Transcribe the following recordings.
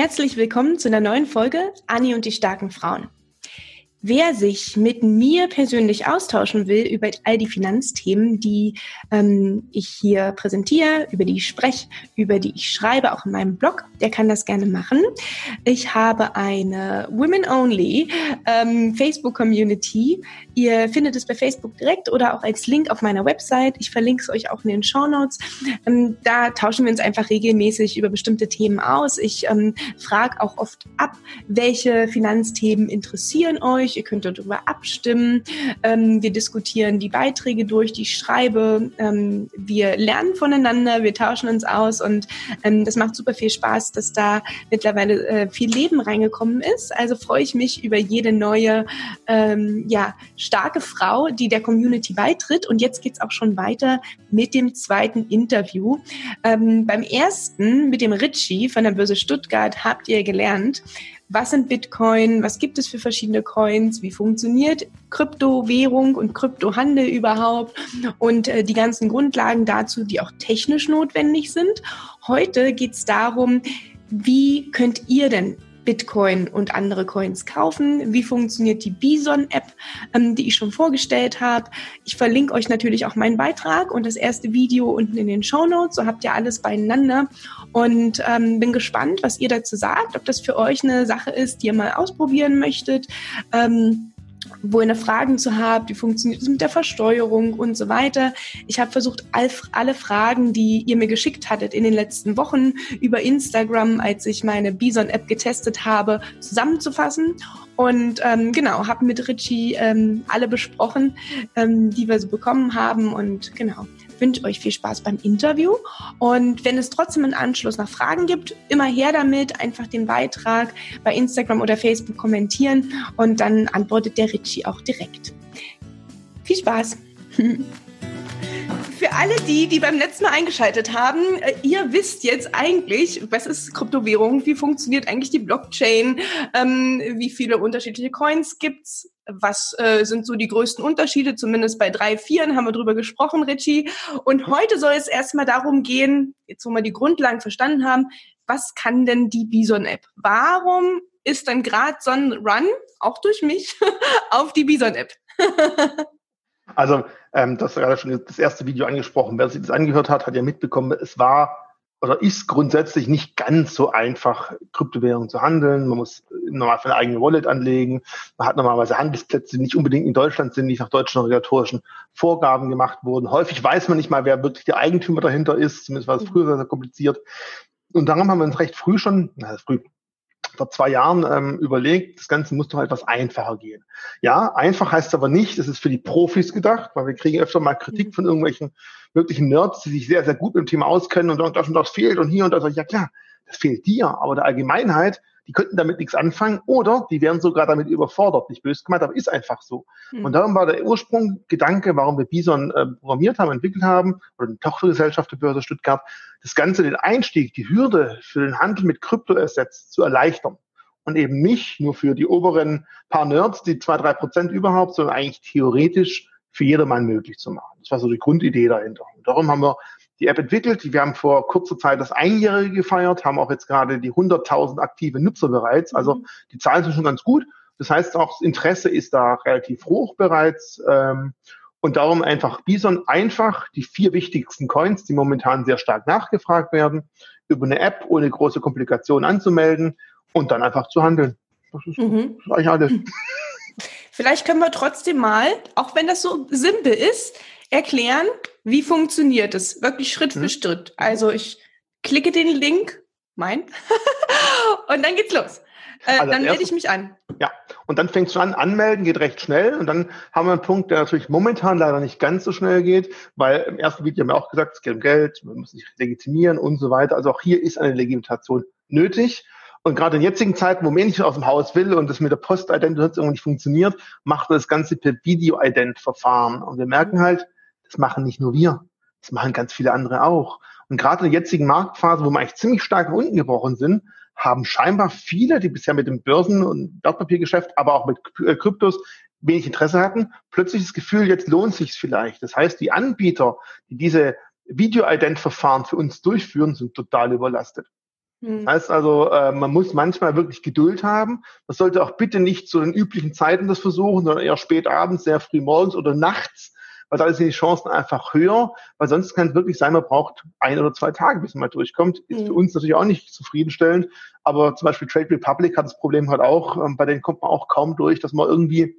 Herzlich willkommen zu einer neuen Folge Anni und die starken Frauen. Wer sich mit mir persönlich austauschen will über all die Finanzthemen, die ähm, ich hier präsentiere, über die ich spreche, über die ich schreibe, auch in meinem Blog, der kann das gerne machen. Ich habe eine Women-Only ähm, Facebook-Community. Ihr findet es bei Facebook direkt oder auch als Link auf meiner Website. Ich verlinke es euch auch in den Show Notes. Ähm, da tauschen wir uns einfach regelmäßig über bestimmte Themen aus. Ich ähm, frage auch oft ab, welche Finanzthemen interessieren euch durch, ihr könnt darüber abstimmen. Ähm, wir diskutieren die Beiträge durch, die ich schreibe. Ähm, wir lernen voneinander, wir tauschen uns aus und ähm, das macht super viel Spaß, dass da mittlerweile äh, viel Leben reingekommen ist. Also freue ich mich über jede neue, ähm, ja, starke Frau, die der Community beitritt. Und jetzt geht es auch schon weiter mit dem zweiten Interview. Ähm, beim ersten mit dem Ritchie von der Börse Stuttgart habt ihr gelernt, was sind Bitcoin, was gibt es für verschiedene Coins, wie funktioniert Kryptowährung und Kryptohandel überhaupt? Und äh, die ganzen Grundlagen dazu, die auch technisch notwendig sind. Heute geht es darum, wie könnt ihr denn Bitcoin und andere Coins kaufen. Wie funktioniert die Bison-App, ähm, die ich schon vorgestellt habe. Ich verlinke euch natürlich auch meinen Beitrag und das erste Video unten in den Show Notes. So habt ihr alles beieinander und ähm, bin gespannt, was ihr dazu sagt, ob das für euch eine Sache ist, die ihr mal ausprobieren möchtet. Ähm, wo ihr eine Fragen zu habt, wie funktioniert es mit der Versteuerung und so weiter. Ich habe versucht, alle Fragen, die ihr mir geschickt hattet in den letzten Wochen über Instagram, als ich meine Bison-App getestet habe, zusammenzufassen. Und ähm, genau, habe mit Richie ähm, alle besprochen, ähm, die wir so bekommen haben. Und genau, wünsche euch viel Spaß beim Interview. Und wenn es trotzdem im Anschluss noch Fragen gibt, immer her damit, einfach den Beitrag bei Instagram oder Facebook kommentieren und dann antwortet der Richie auch direkt. Viel Spaß! Für alle die, die beim letzten Mal eingeschaltet haben, äh, ihr wisst jetzt eigentlich, was ist Kryptowährung, wie funktioniert eigentlich die Blockchain, ähm, wie viele unterschiedliche Coins gibt's, was äh, sind so die größten Unterschiede, zumindest bei drei, vieren haben wir drüber gesprochen, Richie. Und heute soll es erstmal darum gehen, jetzt wo wir die Grundlagen verstanden haben, was kann denn die Bison-App? Warum ist dann gerade so ein Run, auch durch mich, auf die Bison-App? also, ähm, das gerade schon das erste Video angesprochen. Wer sich das angehört hat, hat ja mitbekommen, es war oder ist grundsätzlich nicht ganz so einfach, Kryptowährungen zu handeln. Man muss normal für eine eigene Wallet anlegen. Man hat normalerweise Handelsplätze, die nicht unbedingt in Deutschland sind, nicht nach deutschen regulatorischen Vorgaben gemacht wurden. Häufig weiß man nicht mal, wer wirklich der Eigentümer dahinter ist. Zumindest war es früher sehr kompliziert. Und darum haben wir uns recht früh schon, na, früh, vor zwei Jahren ähm, überlegt, das Ganze muss doch etwas einfacher gehen. Ja, einfach heißt aber nicht, es ist für die Profis gedacht, weil wir kriegen öfter mal Kritik mhm. von irgendwelchen wirklichen Nerds, die sich sehr, sehr gut mit dem Thema auskennen und sagen, das und das fehlt und hier und da. Ja klar, das fehlt dir, aber der Allgemeinheit, die könnten damit nichts anfangen oder die wären sogar damit überfordert. Nicht böse gemeint, aber ist einfach so. Mhm. Und darum war der Ursprung, Gedanke, warum wir Bison äh, programmiert haben, entwickelt haben, oder eine Tochtergesellschaft der Börse Stuttgart, das Ganze, den Einstieg, die Hürde für den Handel mit Kryptoassets zu erleichtern. Und eben nicht nur für die oberen paar Nerds, die zwei, drei Prozent überhaupt, sondern eigentlich theoretisch für jedermann möglich zu machen. Das war so die Grundidee dahinter. Und darum haben wir die App entwickelt. Wir haben vor kurzer Zeit das Einjährige gefeiert, haben auch jetzt gerade die 100.000 aktive Nutzer bereits. Also mhm. die Zahlen sind schon ganz gut. Das heißt, auch das Interesse ist da relativ hoch bereits. Ähm, und darum einfach Bison einfach die vier wichtigsten Coins, die momentan sehr stark nachgefragt werden, über eine App ohne große Komplikationen anzumelden und dann einfach zu handeln. Das ist, mhm. das ist eigentlich alles. Vielleicht können wir trotzdem mal, auch wenn das so simpel ist, erklären, wie funktioniert es? Wirklich Schritt hm. für Schritt. Also ich klicke den Link, mein, und dann geht's los. Äh, also dann melde ich mich an. Ja, und dann fängst du an, anmelden, geht recht schnell. Und dann haben wir einen Punkt, der natürlich momentan leider nicht ganz so schnell geht, weil im ersten Video haben wir auch gesagt, es geht um Geld, man muss sich legitimieren und so weiter. Also auch hier ist eine Legitimation nötig. Und gerade in jetzigen Zeiten, wo man nicht aus dem Haus will und das mit der Post-Ident irgendwie nicht funktioniert, macht das Ganze per Video-Ident-Verfahren. Und wir merken halt, das machen nicht nur wir, das machen ganz viele andere auch. Und gerade in der jetzigen Marktphase, wo wir eigentlich ziemlich stark nach unten gebrochen sind, haben scheinbar viele, die bisher mit dem Börsen- und Wertpapiergeschäft, aber auch mit äh, Kryptos wenig Interesse hatten, plötzlich das Gefühl, jetzt lohnt sich vielleicht. Das heißt, die Anbieter, die diese Video-Ident-Verfahren für uns durchführen, sind total überlastet. Das hm. heißt also, äh, man muss manchmal wirklich Geduld haben. Man sollte auch bitte nicht zu den üblichen Zeiten das versuchen, sondern eher spät abends, sehr früh morgens oder nachts, weil da sind die Chancen einfach höher, weil sonst kann es wirklich sein, man braucht ein oder zwei Tage, bis man mal durchkommt. Ist mhm. für uns natürlich auch nicht zufriedenstellend, aber zum Beispiel Trade Republic hat das Problem halt auch, ähm, bei denen kommt man auch kaum durch, dass man irgendwie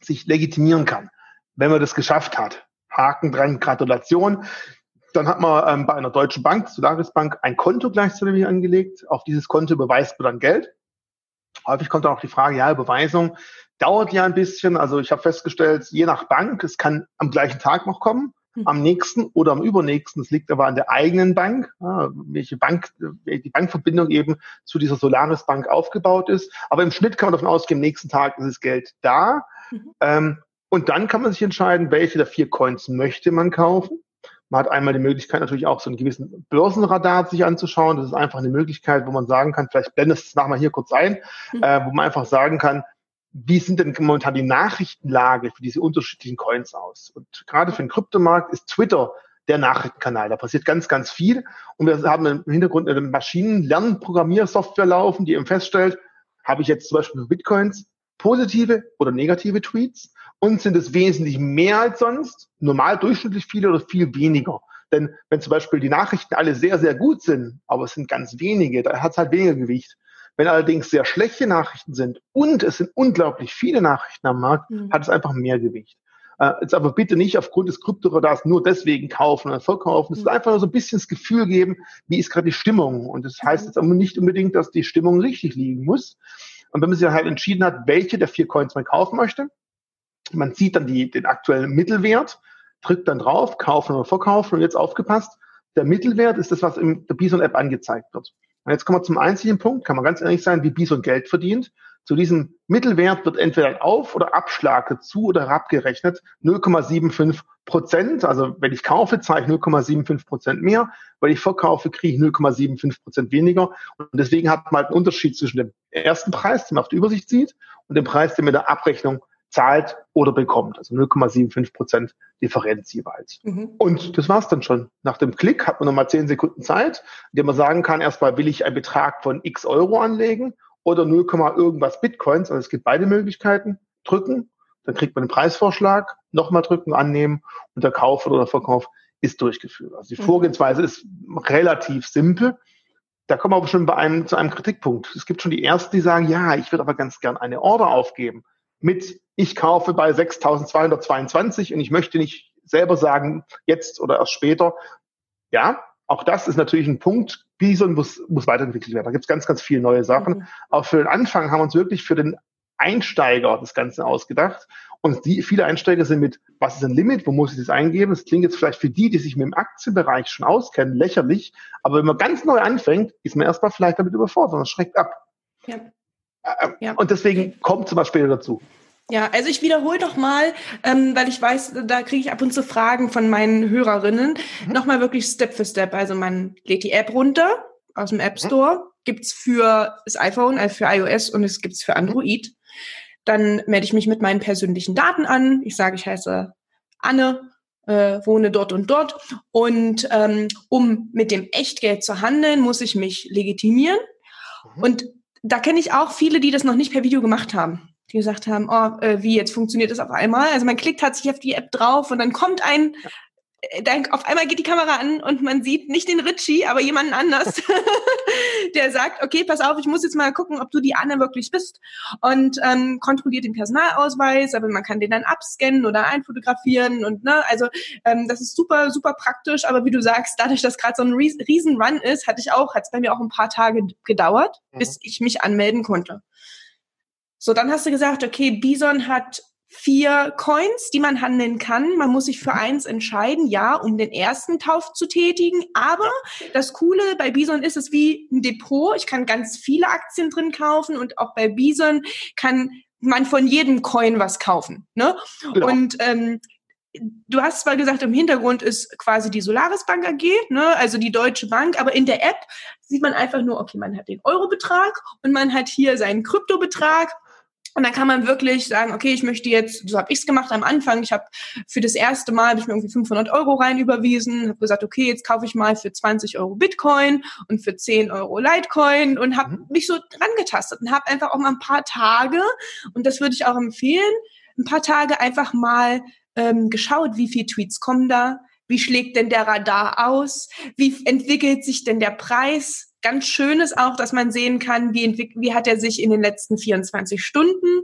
sich legitimieren kann, wenn man das geschafft hat. Haken dran, Gratulation. Dann hat man ähm, bei einer deutschen Bank, Solaris Bank, ein Konto gleichzeitig angelegt. Auf dieses Konto überweist man dann Geld. Häufig kommt dann auch die Frage, ja, Überweisung dauert ja ein bisschen. Also ich habe festgestellt, je nach Bank, es kann am gleichen Tag noch kommen, hm. am nächsten oder am übernächsten. Das liegt aber an der eigenen Bank, ja, welche Bank, die Bankverbindung eben zu dieser Solaris Bank aufgebaut ist. Aber im Schnitt kann man davon ausgehen, am nächsten Tag ist das Geld da. Mhm. Ähm, und dann kann man sich entscheiden, welche der vier Coins möchte man kaufen. Man hat einmal die Möglichkeit, natürlich auch so einen gewissen Börsenradar sich anzuschauen. Das ist einfach eine Möglichkeit, wo man sagen kann, vielleicht blendest du es nachher hier kurz ein, mhm. äh, wo man einfach sagen kann, wie sind denn momentan die Nachrichtenlage für diese unterschiedlichen Coins aus? Und gerade für den Kryptomarkt ist Twitter der Nachrichtenkanal. Da passiert ganz, ganz viel. Und wir haben im Hintergrund eine Maschinenlernprogrammiersoftware laufen, die eben feststellt, habe ich jetzt zum Beispiel für Bitcoins positive oder negative Tweets? Und sind es wesentlich mehr als sonst? Normal durchschnittlich viele oder viel weniger? Denn wenn zum Beispiel die Nachrichten alle sehr, sehr gut sind, aber es sind ganz wenige, da hat es halt weniger Gewicht. Wenn allerdings sehr schlechte Nachrichten sind und es sind unglaublich viele Nachrichten am Markt, mhm. hat es einfach mehr Gewicht. Äh, jetzt aber bitte nicht aufgrund des Kryptoradars nur deswegen kaufen oder verkaufen. Es mhm. ist einfach nur so ein bisschen das Gefühl geben, wie ist gerade die Stimmung. Und das heißt mhm. jetzt aber nicht unbedingt, dass die Stimmung richtig liegen muss. Und wenn man sich halt entschieden hat, welche der vier Coins man kaufen möchte, man sieht dann die, den aktuellen Mittelwert, drückt dann drauf, kaufen oder verkaufen und jetzt aufgepasst, der Mittelwert ist das, was in der Bison-App angezeigt wird. Und jetzt kommen wir zum einzigen Punkt, kann man ganz ehrlich sein, wie Bison Geld verdient. Zu diesem Mittelwert wird entweder Auf- oder Abschlag dazu oder abgerechnet 0,75 Prozent. Also wenn ich kaufe, zahle ich 0,75 Prozent mehr. Wenn ich verkaufe, kriege ich 0,75 Prozent weniger. Und deswegen hat man halt einen Unterschied zwischen dem ersten Preis, den man auf der Übersicht sieht, und dem Preis, den man in der Abrechnung zahlt oder bekommt. Also 0,75 Prozent Differenz jeweils. Mhm. Und das war's dann schon. Nach dem Klick hat man nochmal 10 Sekunden Zeit, in dem man sagen kann, erstmal will ich einen Betrag von x Euro anlegen oder 0, irgendwas Bitcoins. Also es gibt beide Möglichkeiten. Drücken, dann kriegt man den Preisvorschlag, nochmal drücken, annehmen und der Kauf oder der Verkauf ist durchgeführt. Also die mhm. Vorgehensweise ist relativ simpel. Da kommen wir aber schon bei einem, zu einem Kritikpunkt. Es gibt schon die Ersten, die sagen, ja, ich würde aber ganz gern eine Order aufgeben mit, ich kaufe bei 6.222 und ich möchte nicht selber sagen, jetzt oder erst später. Ja, auch das ist natürlich ein Punkt. Bison muss, muss weiterentwickelt werden. Da gibt es ganz, ganz viele neue Sachen. Mhm. Auch für den Anfang haben wir uns wirklich für den Einsteiger das Ganze ausgedacht. Und die, viele Einsteiger sind mit, was ist ein Limit, wo muss ich das eingeben? Das klingt jetzt vielleicht für die, die sich mit dem Aktienbereich schon auskennen, lächerlich. Aber wenn man ganz neu anfängt, ist man erstmal vielleicht damit überfordert und schreckt ab. Ja. Äh, ja. Und deswegen kommt zum Beispiel dazu. Ja, also ich wiederhole doch mal, ähm, weil ich weiß, da kriege ich ab und zu Fragen von meinen Hörerinnen. Mhm. Nochmal wirklich Step für Step. Also man lädt die App runter aus dem App mhm. Store, mhm. gibt's für das iPhone, also für iOS und es gibt's für Android. Dann melde ich mich mit meinen persönlichen Daten an. Ich sage, ich heiße Anne, äh, wohne dort und dort. Und ähm, um mit dem Echtgeld zu handeln, muss ich mich legitimieren. Mhm. Und da kenne ich auch viele, die das noch nicht per Video gemacht haben die gesagt haben, oh, äh, wie jetzt funktioniert das auf einmal? Also man klickt tatsächlich auf die App drauf und dann kommt ein, äh, dann auf einmal geht die Kamera an und man sieht nicht den Richie, aber jemanden anders, der sagt, okay, pass auf, ich muss jetzt mal gucken, ob du die Anne wirklich bist und ähm, kontrolliert den Personalausweis, aber man kann den dann abscannen oder einfotografieren und ne, also ähm, das ist super, super praktisch, aber wie du sagst, dadurch, dass gerade so ein riesen Run ist, hatte ich auch, hat es bei mir auch ein paar Tage gedauert, mhm. bis ich mich anmelden konnte. So, dann hast du gesagt, okay, Bison hat vier Coins, die man handeln kann. Man muss sich für mhm. eins entscheiden, ja, um den ersten Tauf zu tätigen. Aber das Coole bei Bison ist es wie ein Depot. Ich kann ganz viele Aktien drin kaufen und auch bei Bison kann man von jedem Coin was kaufen. Ne? Genau. Und ähm, du hast zwar gesagt, im Hintergrund ist quasi die Solaris Bank AG, ne, also die Deutsche Bank, aber in der App sieht man einfach nur, okay, man hat den Eurobetrag und man hat hier seinen Kryptobetrag Und dann kann man wirklich sagen, okay, ich möchte jetzt, so habe ich es gemacht am Anfang, ich habe für das erste Mal, habe ich mir irgendwie 500 Euro rein überwiesen, habe gesagt, okay, jetzt kaufe ich mal für 20 Euro Bitcoin und für 10 Euro Litecoin und habe mhm. mich so dran getastet und habe einfach auch mal ein paar Tage, und das würde ich auch empfehlen, ein paar Tage einfach mal ähm, geschaut, wie viele Tweets kommen da, wie schlägt denn der Radar aus, wie entwickelt sich denn der Preis, ganz schön ist auch, dass man sehen kann, wie, wie hat er sich in den letzten 24 Stunden,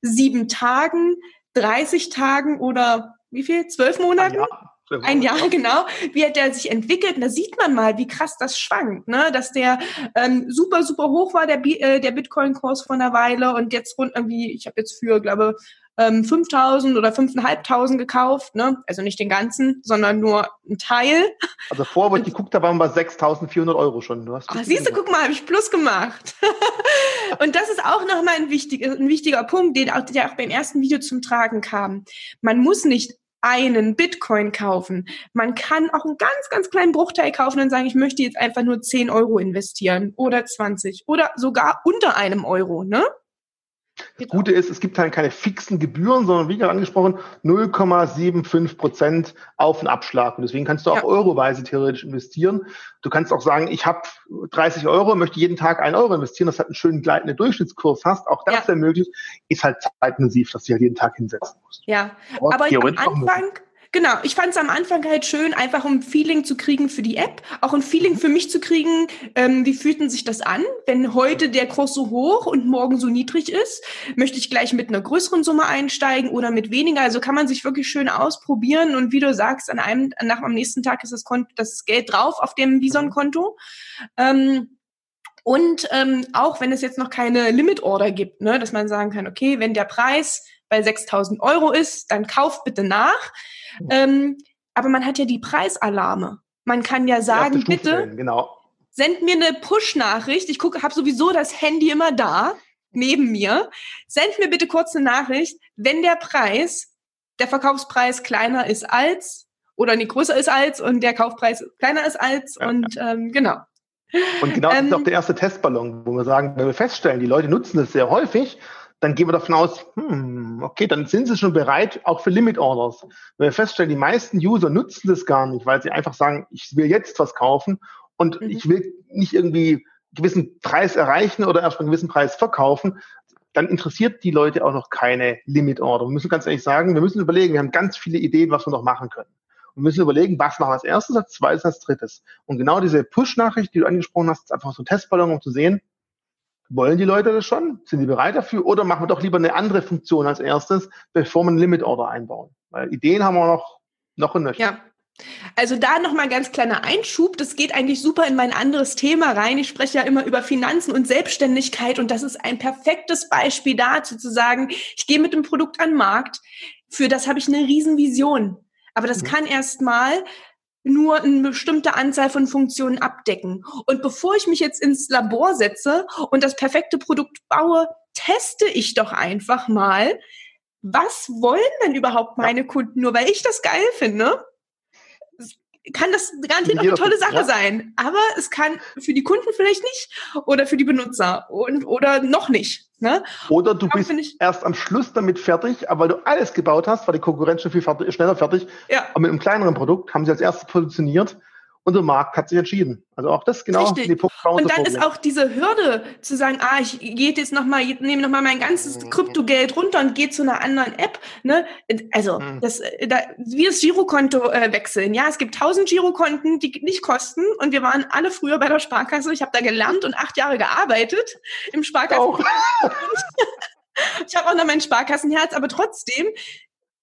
sieben Tagen, 30 Tagen oder wie viel? Zwölf Monaten? Ja. Ein Jahr, genau. Wie hat er sich entwickelt? Und da sieht man mal, wie krass das schwankt, ne? Dass der ähm, super, super hoch war, der, äh, der Bitcoin-Kurs vor einer Weile und jetzt rund irgendwie, ich habe jetzt für, glaube ähm, 5.000 oder 5.500 gekauft, ne? Also nicht den ganzen, sondern nur ein Teil. Also vorher, wo ich geguckt habe, waren wir 6.400 Euro schon. Du hast Ach, siehst du, guck mal, habe ich Plus gemacht. und das ist auch nochmal ein, wichtig, ein wichtiger Punkt, den auch, der auch beim ersten Video zum Tragen kam. Man muss nicht einen Bitcoin kaufen. Man kann auch einen ganz, ganz kleinen Bruchteil kaufen und sagen, ich möchte jetzt einfach nur 10 Euro investieren oder 20 oder sogar unter einem Euro, ne? Das Gute ist, es gibt halt keine fixen Gebühren, sondern wie gerade angesprochen, 0,75 Prozent auf den Abschlag. Und deswegen kannst du auch ja. euroweise theoretisch investieren. Du kannst auch sagen, ich habe 30 Euro, möchte jeden Tag einen Euro investieren, das hat einen schönen gleitenden Durchschnittskurs hast. Auch das ja. wäre möglich. Ist halt zeitintensiv, dass du halt jeden Tag hinsetzen musst. Ja, aber, aber am Anfang Genau, ich fand es am Anfang halt schön, einfach um Feeling zu kriegen für die App, auch ein Feeling für mich zu kriegen, ähm, wie fühlt sich das an, wenn heute der Kurs so hoch und morgen so niedrig ist, möchte ich gleich mit einer größeren Summe einsteigen oder mit weniger, also kann man sich wirklich schön ausprobieren und wie du sagst, an einem, nach am nächsten Tag ist das, Konto, das Geld drauf auf dem Bison-Konto. Ähm, und ähm, auch wenn es jetzt noch keine Limit-Order gibt, ne, dass man sagen kann, okay, wenn der Preis bei 6.000 Euro ist, dann kauft bitte nach. Ähm, aber man hat ja die Preisalarme. Man kann ja sagen, bitte genau. send mir eine Push-Nachricht. Ich gucke, habe sowieso das Handy immer da neben mir. Send mir bitte kurz eine Nachricht, wenn der Preis, der Verkaufspreis kleiner ist als oder nicht größer ist als und der Kaufpreis kleiner ist als ja. und ähm, genau. Und genau das ist auch ähm, der erste Testballon, wo wir sagen, wenn wir feststellen, die Leute nutzen das sehr häufig, dann gehen wir davon aus, hm, okay, dann sind sie schon bereit, auch für Limit Orders. Wenn wir feststellen, die meisten User nutzen das gar nicht, weil sie einfach sagen, ich will jetzt was kaufen und mhm. ich will nicht irgendwie einen gewissen Preis erreichen oder erst einen gewissen Preis verkaufen, dann interessiert die Leute auch noch keine Limit Order. Wir müssen ganz ehrlich sagen, wir müssen überlegen, wir haben ganz viele Ideen, was wir noch machen können. Wir müssen überlegen, was machen wir als erstes, als zweites, als drittes. Und genau diese Push-Nachricht, die du angesprochen hast, ist einfach so ein Testballon, um zu sehen, wollen die Leute das schon? Sind die bereit dafür? Oder machen wir doch lieber eine andere Funktion als erstes, bevor wir einen Limit Order einbauen? Weil Ideen haben wir noch, noch und nöcher. Ja. Also da nochmal ein ganz kleiner Einschub. Das geht eigentlich super in mein anderes Thema rein. Ich spreche ja immer über Finanzen und Selbstständigkeit und das ist ein perfektes Beispiel dazu zu sagen, ich gehe mit dem Produkt an den Markt. Für das habe ich eine Riesenvision. Aber das mhm. kann erstmal nur eine bestimmte Anzahl von Funktionen abdecken. Und bevor ich mich jetzt ins Labor setze und das perfekte Produkt baue, teste ich doch einfach mal, was wollen denn überhaupt meine Kunden? Nur weil ich das geil finde, kann das garantiert auch eine tolle Sache ja. sein. Aber es kann für die Kunden vielleicht nicht oder für die Benutzer und oder noch nicht. Ne? Oder du bist erst am Schluss damit fertig, aber weil du alles gebaut hast, war die Konkurrenz schon viel fertig, schneller fertig. Ja. Aber mit einem kleineren Produkt haben sie als erstes positioniert und der Markt hat sich entschieden. Also auch das genau. Richtig. Die Punkte und dann ist auch diese Hürde zu sagen, ah, ich gehe jetzt noch mal, nehme noch mal mein ganzes mhm. Kryptogeld runter und gehe zu einer anderen App. Ne? Also mhm. das, da, wie das Girokonto äh, wechseln. Ja, es gibt tausend Girokonten, die nicht kosten. Und wir waren alle früher bei der Sparkasse. Ich habe da gelernt und acht Jahre gearbeitet im Sparkassen. ich habe auch noch mein Sparkassenherz, aber trotzdem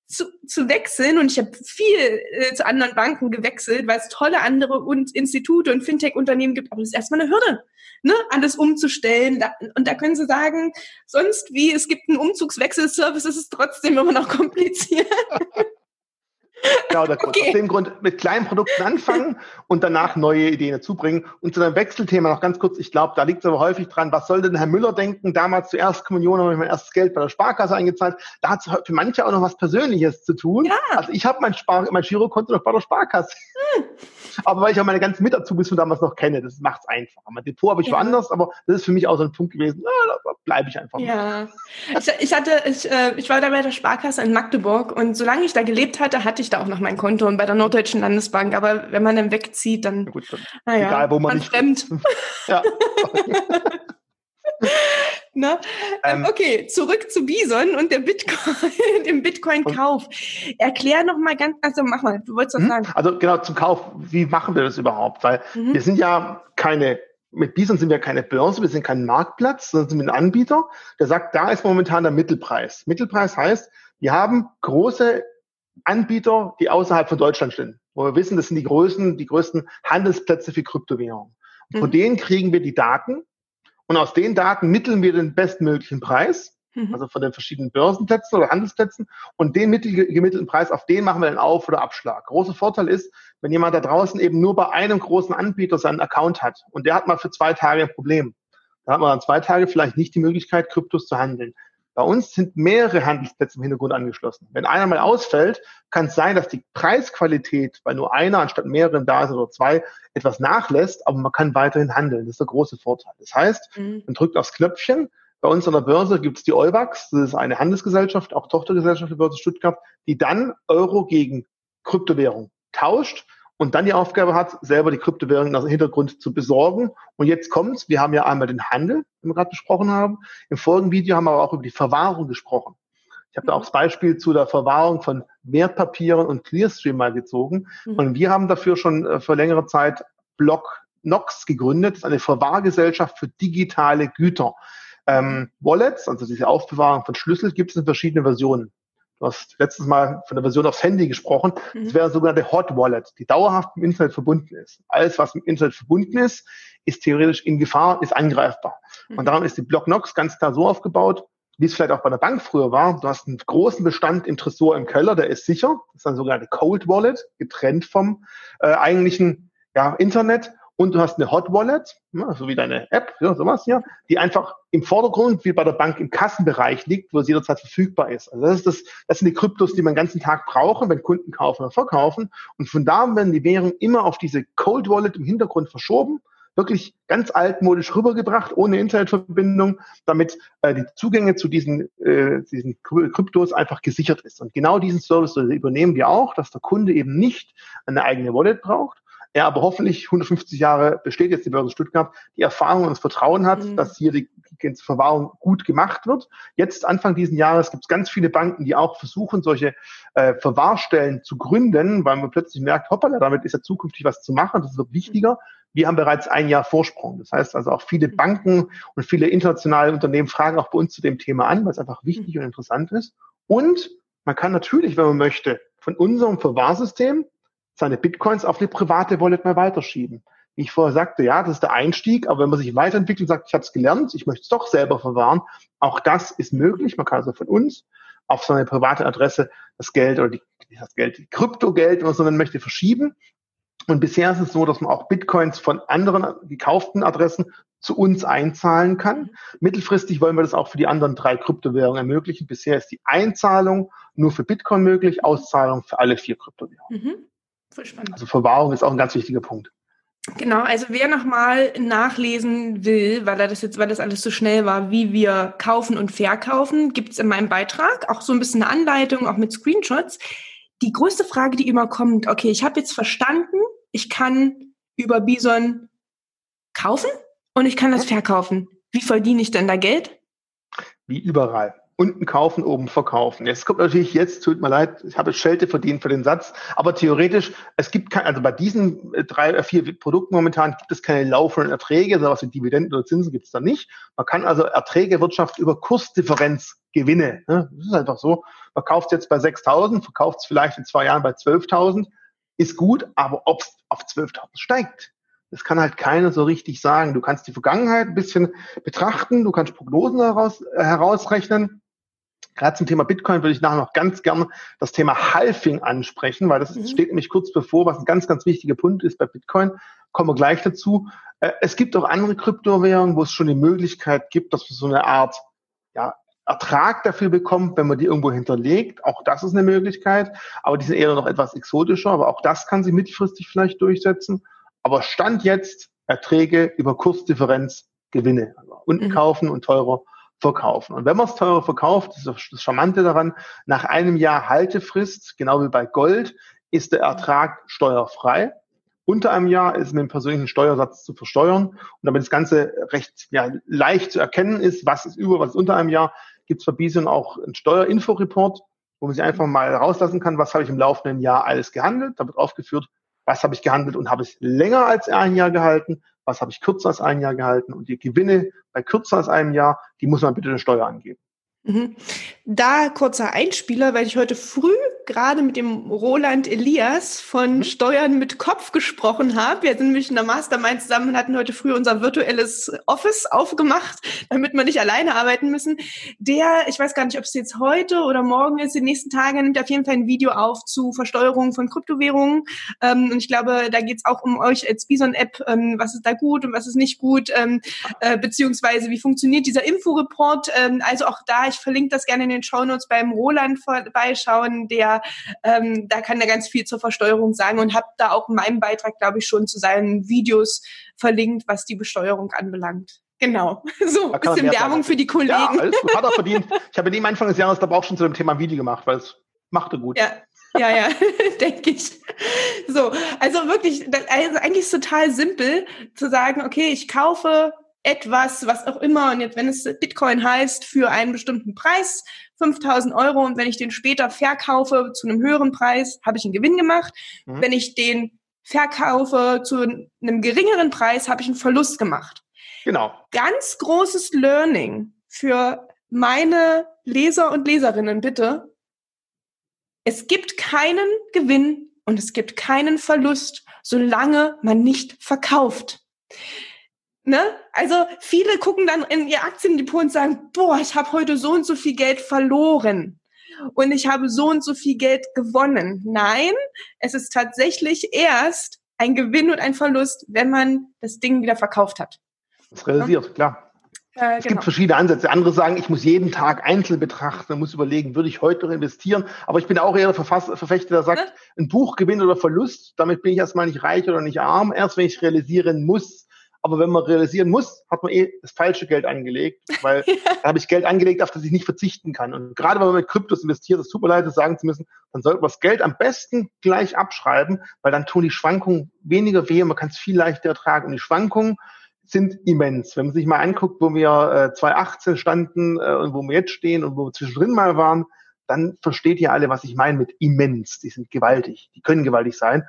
zu, zu wechseln und ich habe viel äh, zu anderen Banken gewechselt, weil es tolle andere und Institute und Fintech-Unternehmen gibt, aber das ist erstmal eine Hürde, ne, alles umzustellen. Da, und da können Sie sagen, sonst wie, es gibt einen Umzugswechselservice, ist es trotzdem immer noch kompliziert. Genau der Grund. Okay. Aus dem Grund mit kleinen Produkten anfangen und danach neue Ideen dazubringen. Und zu deinem Wechselthema noch ganz kurz. Ich glaube, da liegt es aber häufig dran, was soll denn Herr Müller denken? Damals zur Erstkommunion habe ich mein erstes Geld bei der Sparkasse eingezahlt. Da hat es für manche auch noch was Persönliches zu tun. Ja. Also ich habe mein, Spar mein Girokonto noch bei der Sparkasse. Hm. Aber weil ich auch meine ganzen Mitazubis von damals noch kenne, das macht es einfacher. Mein Depot habe ich ja. woanders, aber das ist für mich auch so ein Punkt gewesen, na, da bleibe ich einfach. Ja. Ich, ich hatte, ich, äh, ich war da bei der Sparkasse in Magdeburg und solange ich da gelebt hatte, hatte ich da auch noch mein Konto und bei der Norddeutschen Landesbank. Aber wenn man dann wegzieht, dann, ja, gut, dann naja, egal, wo man, man nicht fremd. ja. Ne? Ähm, okay, zurück zu Bison und der Bitcoin, dem Bitcoin-Kauf. Erklär noch mal ganz, also mach mal, du wolltest was mhm. sagen. Also genau zum Kauf, wie machen wir das überhaupt? Weil mhm. wir sind ja keine, mit Bison sind wir keine Börse, wir sind kein Marktplatz, sondern sind ein Anbieter, der sagt, da ist momentan der Mittelpreis. Mittelpreis heißt, wir haben große Anbieter, die außerhalb von Deutschland stehen, wo wir wissen, das sind die größten, die größten Handelsplätze für Kryptowährungen. Mhm. Von denen kriegen wir die Daten und aus den Daten mitteln wir den bestmöglichen Preis, mhm. also von den verschiedenen Börsenplätzen oder Handelsplätzen und den mittelgemittelten Preis, auf den machen wir dann Auf- oder Abschlag. Großer Vorteil ist, wenn jemand da draußen eben nur bei einem großen Anbieter seinen Account hat und der hat mal für zwei Tage ein Problem, dann hat man dann zwei Tage vielleicht nicht die Möglichkeit, Kryptos zu handeln. Bei uns sind mehrere Handelsplätze im Hintergrund angeschlossen. Wenn einer mal ausfällt, kann es sein, dass die Preisqualität bei nur einer anstatt mehreren da ist oder zwei etwas nachlässt, aber man kann weiterhin handeln. Das ist der große Vorteil. Das heißt, mhm. man drückt aufs Knöpfchen. Bei uns an der Börse gibt es die Euwax, das ist eine Handelsgesellschaft, auch Tochtergesellschaft der Börse Stuttgart, die dann Euro gegen Kryptowährung tauscht und dann die Aufgabe hat, selber die Kryptowährungen aus dem Hintergrund zu besorgen. Und jetzt kommt's, wir haben ja einmal den Handel, den wir gerade besprochen haben. Im folgenden Video haben wir aber auch über die Verwahrung gesprochen. Ich habe da auch das Beispiel zu der Verwahrung von Wertpapieren und Clearstream mal gezogen. Mhm. Und wir haben dafür schon äh, vor längerer Zeit Block Nox gegründet. Das ist eine Verwahrgesellschaft für digitale Güter. Ähm, Wallets, also diese Aufbewahrung von Schlüssel, gibt es in verschiedenen Versionen. Du hast letztes Mal von der Version aufs Handy gesprochen. Mhm. Das wäre eine sogenannte Hot Wallet, die dauerhaft mit dem Internet verbunden ist. Alles, was mit dem Internet verbunden ist, ist theoretisch in Gefahr, ist angreifbar. Mhm. Und darum ist die Blocknox ganz klar so aufgebaut, wie es vielleicht auch bei der Bank früher war. Du hast einen großen Bestand im Tresor im Keller, der ist sicher. Das ist eine sogenannte Cold Wallet, getrennt vom äh, eigentlichen ja, Internet und du hast eine Hot Wallet, ne, so wie deine App, ja, sowas hier, die einfach im Vordergrund wie bei der Bank im Kassenbereich liegt, wo es jederzeit verfügbar ist. Also das, ist das, das sind die Kryptos, die man den ganzen Tag brauchen, wenn Kunden kaufen oder verkaufen. Und von da werden die Währungen immer auf diese Cold Wallet im Hintergrund verschoben, wirklich ganz altmodisch rübergebracht, ohne Internetverbindung, damit äh, die Zugänge zu diesen, äh, diesen Kryptos einfach gesichert ist. Und genau diesen Service übernehmen wir auch, dass der Kunde eben nicht eine eigene Wallet braucht, er aber hoffentlich 150 Jahre besteht jetzt die Börse Stuttgart, die Erfahrung und das Vertrauen hat, mhm. dass hier die, Verwahrung gut gemacht wird. Jetzt Anfang diesen Jahres gibt es ganz viele Banken, die auch versuchen, solche äh, Verwahrstellen zu gründen, weil man plötzlich merkt, hoppala, damit ist ja zukünftig was zu machen, das wird wichtiger. Wir haben bereits ein Jahr Vorsprung. Das heißt also auch viele mhm. Banken und viele internationale Unternehmen fragen auch bei uns zu dem Thema an, weil es einfach wichtig mhm. und interessant ist. Und man kann natürlich, wenn man möchte, von unserem Verwahrsystem seine Bitcoins auf die private Wallet mal weiterschieben. Wie ich vorher sagte, ja, das ist der Einstieg, aber wenn man sich weiterentwickelt und sagt, ich habe es gelernt, ich möchte es doch selber verwahren, auch das ist möglich. Man kann also von uns auf seine private Adresse das Geld oder die, das Geld, die Kryptogeld, wenn man so nennen möchte, verschieben. Und bisher ist es so, dass man auch Bitcoins von anderen gekauften Adressen zu uns einzahlen kann. Mittelfristig wollen wir das auch für die anderen drei Kryptowährungen ermöglichen. Bisher ist die Einzahlung nur für Bitcoin möglich, Auszahlung für alle vier Kryptowährungen. Mhm. Voll spannend. Also Verwahrung ist auch ein ganz wichtiger Punkt. Genau, also wer nochmal nachlesen will, weil er das jetzt, weil das alles so schnell war, wie wir kaufen und verkaufen, gibt es in meinem Beitrag auch so ein bisschen eine Anleitung, auch mit Screenshots. Die größte Frage, die immer kommt, okay, ich habe jetzt verstanden, ich kann über Bison kaufen und ich kann das verkaufen. Wie verdiene ich denn da Geld? Wie überall unten kaufen, oben verkaufen. Jetzt kommt natürlich jetzt, tut mir leid, ich habe Schelte verdient für den Satz, aber theoretisch, es gibt kein, also bei diesen äh, drei, oder vier Produkten momentan gibt es keine laufenden Erträge, sowas wie Dividenden oder Zinsen gibt es da nicht. Man kann also Erträge wirtschaften über Kursdifferenz Gewinne. Ne? Das ist einfach so. Man kauft jetzt bei 6.000, verkauft es vielleicht in zwei Jahren bei 12.000, ist gut, aber ob es auf 12.000 steigt, das kann halt keiner so richtig sagen. Du kannst die Vergangenheit ein bisschen betrachten, du kannst Prognosen heraus, äh, herausrechnen, Gerade zum Thema Bitcoin würde ich nachher noch ganz gerne das Thema Halving ansprechen, weil das mhm. steht nämlich kurz bevor, was ein ganz, ganz wichtiger Punkt ist bei Bitcoin. Kommen wir gleich dazu. Äh, es gibt auch andere Kryptowährungen, wo es schon die Möglichkeit gibt, dass man so eine Art ja, Ertrag dafür bekommt, wenn man die irgendwo hinterlegt. Auch das ist eine Möglichkeit, aber die sind eher noch etwas exotischer, aber auch das kann sich mittelfristig vielleicht durchsetzen. Aber Stand jetzt Erträge über Kursdifferenz Gewinne. Also unten mhm. kaufen und teurer verkaufen. Und wenn man es teurer verkauft, ist das Charmante daran, nach einem Jahr Haltefrist, genau wie bei Gold, ist der Ertrag steuerfrei. Unter einem Jahr ist mit dem persönlichen Steuersatz zu versteuern. Und damit das Ganze recht ja, leicht zu erkennen ist, was ist über, was ist unter einem Jahr, gibt es bei Bison auch einen Steuerinfo-Report, wo man sich einfach mal rauslassen kann, was habe ich im laufenden Jahr alles gehandelt. Da wird aufgeführt, was habe ich gehandelt und habe ich länger als ein Jahr gehalten, was habe ich kürzer als ein Jahr gehalten und die Gewinne bei kürzer als einem Jahr, die muss man bitte eine Steuer angeben. Mhm. Da kurzer Einspieler, weil ich heute früh gerade mit dem Roland Elias von mhm. Steuern mit Kopf gesprochen habe. Wir sind nämlich in der Mastermind zusammen und hatten heute früh unser virtuelles Office aufgemacht, damit wir nicht alleine arbeiten müssen. Der, ich weiß gar nicht, ob es jetzt heute oder morgen ist, in den nächsten Tagen nimmt auf jeden Fall ein Video auf zu Versteuerung von Kryptowährungen. Ähm, und ich glaube, da geht es auch um euch als Bison-App, ähm, was ist da gut und was ist nicht gut, ähm, äh, beziehungsweise wie funktioniert dieser Inforeport. Ähm, also auch da, ich verlinke das gerne in den Shownotes beim Roland vorbeischauen, der ähm, da kann er ganz viel zur Versteuerung sagen und habe da auch in meinem Beitrag, glaube ich, schon zu seinen Videos verlinkt, was die Besteuerung anbelangt. Genau. So, ein bisschen Werbung für die Kollegen. Ja, alles gut. Hat er verdient. Ich habe ihm Anfang des Jahres da auch schon zu dem Thema Video gemacht, weil es machte gut. Ja. Ja, ja, denke ich. So, also wirklich, also eigentlich ist es total simpel zu sagen, okay, ich kaufe etwas, was auch immer, und jetzt, wenn es Bitcoin heißt, für einen bestimmten Preis, 5000 Euro, und wenn ich den später verkaufe zu einem höheren Preis, habe ich einen Gewinn gemacht. Mhm. Wenn ich den verkaufe zu einem geringeren Preis, habe ich einen Verlust gemacht. Genau. Ganz großes Learning für meine Leser und Leserinnen, bitte. Es gibt keinen Gewinn und es gibt keinen Verlust, solange man nicht verkauft. Ne? Also viele gucken dann in ihr Aktiendepot und sagen, boah, ich habe heute so und so viel Geld verloren und ich habe so und so viel Geld gewonnen. Nein, es ist tatsächlich erst ein Gewinn und ein Verlust, wenn man das Ding wieder verkauft hat. Das realisiert, ja? klar. Äh, es genau. gibt verschiedene Ansätze. Andere sagen, ich muss jeden Tag einzeln betrachten, muss überlegen, würde ich heute noch investieren. Aber ich bin auch eher der Verfechter, der sagt, ein Buch Gewinn oder Verlust, damit bin ich erstmal nicht reich oder nicht arm. Erst wenn ich realisieren muss, aber wenn man realisieren muss, hat man eh das falsche Geld angelegt, weil ja. da habe ich Geld angelegt, auf das ich nicht verzichten kann. Und gerade wenn man mit Kryptos investiert, das tut mir leid, das sagen zu müssen, dann sollte man das Geld am besten gleich abschreiben, weil dann tun die Schwankungen weniger weh und man kann es viel leichter ertragen. Und die Schwankungen sind immens. Wenn man sich mal anguckt, wo wir äh, 2018 standen äh, und wo wir jetzt stehen und wo wir zwischendrin mal waren, dann versteht ihr alle, was ich meine mit immens. Die sind gewaltig, die können gewaltig sein.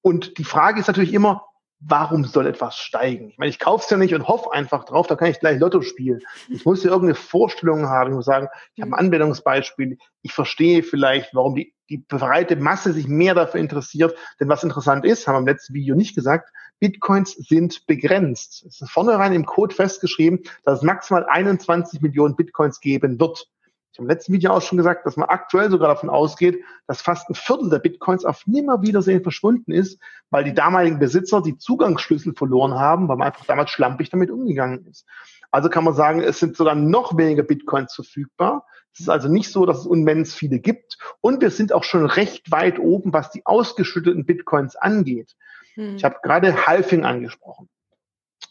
Und die Frage ist natürlich immer, warum soll etwas steigen? Ich meine, ich kaufe es ja nicht und hoffe einfach drauf, da kann ich gleich Lotto spielen. Ich muss ja irgendeine Vorstellung haben. Ich muss sagen, ich habe ein Anwendungsbeispiel. Ich verstehe vielleicht, warum die, die breite Masse sich mehr dafür interessiert. Denn was interessant ist, haben wir im letzten Video nicht gesagt, Bitcoins sind begrenzt. Es ist vornherein im Code festgeschrieben, dass es maximal 21 Millionen Bitcoins geben wird. Ich habe im letzten Video auch schon gesagt, dass man aktuell sogar davon ausgeht, dass fast ein Viertel der Bitcoins auf Nimmerwiedersehen verschwunden ist, weil die damaligen Besitzer die Zugangsschlüssel verloren haben, weil man einfach damals schlampig damit umgegangen ist. Also kann man sagen, es sind sogar noch weniger Bitcoins verfügbar. Es ist also nicht so, dass es unmens viele gibt. Und wir sind auch schon recht weit oben, was die ausgeschütteten Bitcoins angeht. Hm. Ich habe gerade Halving angesprochen.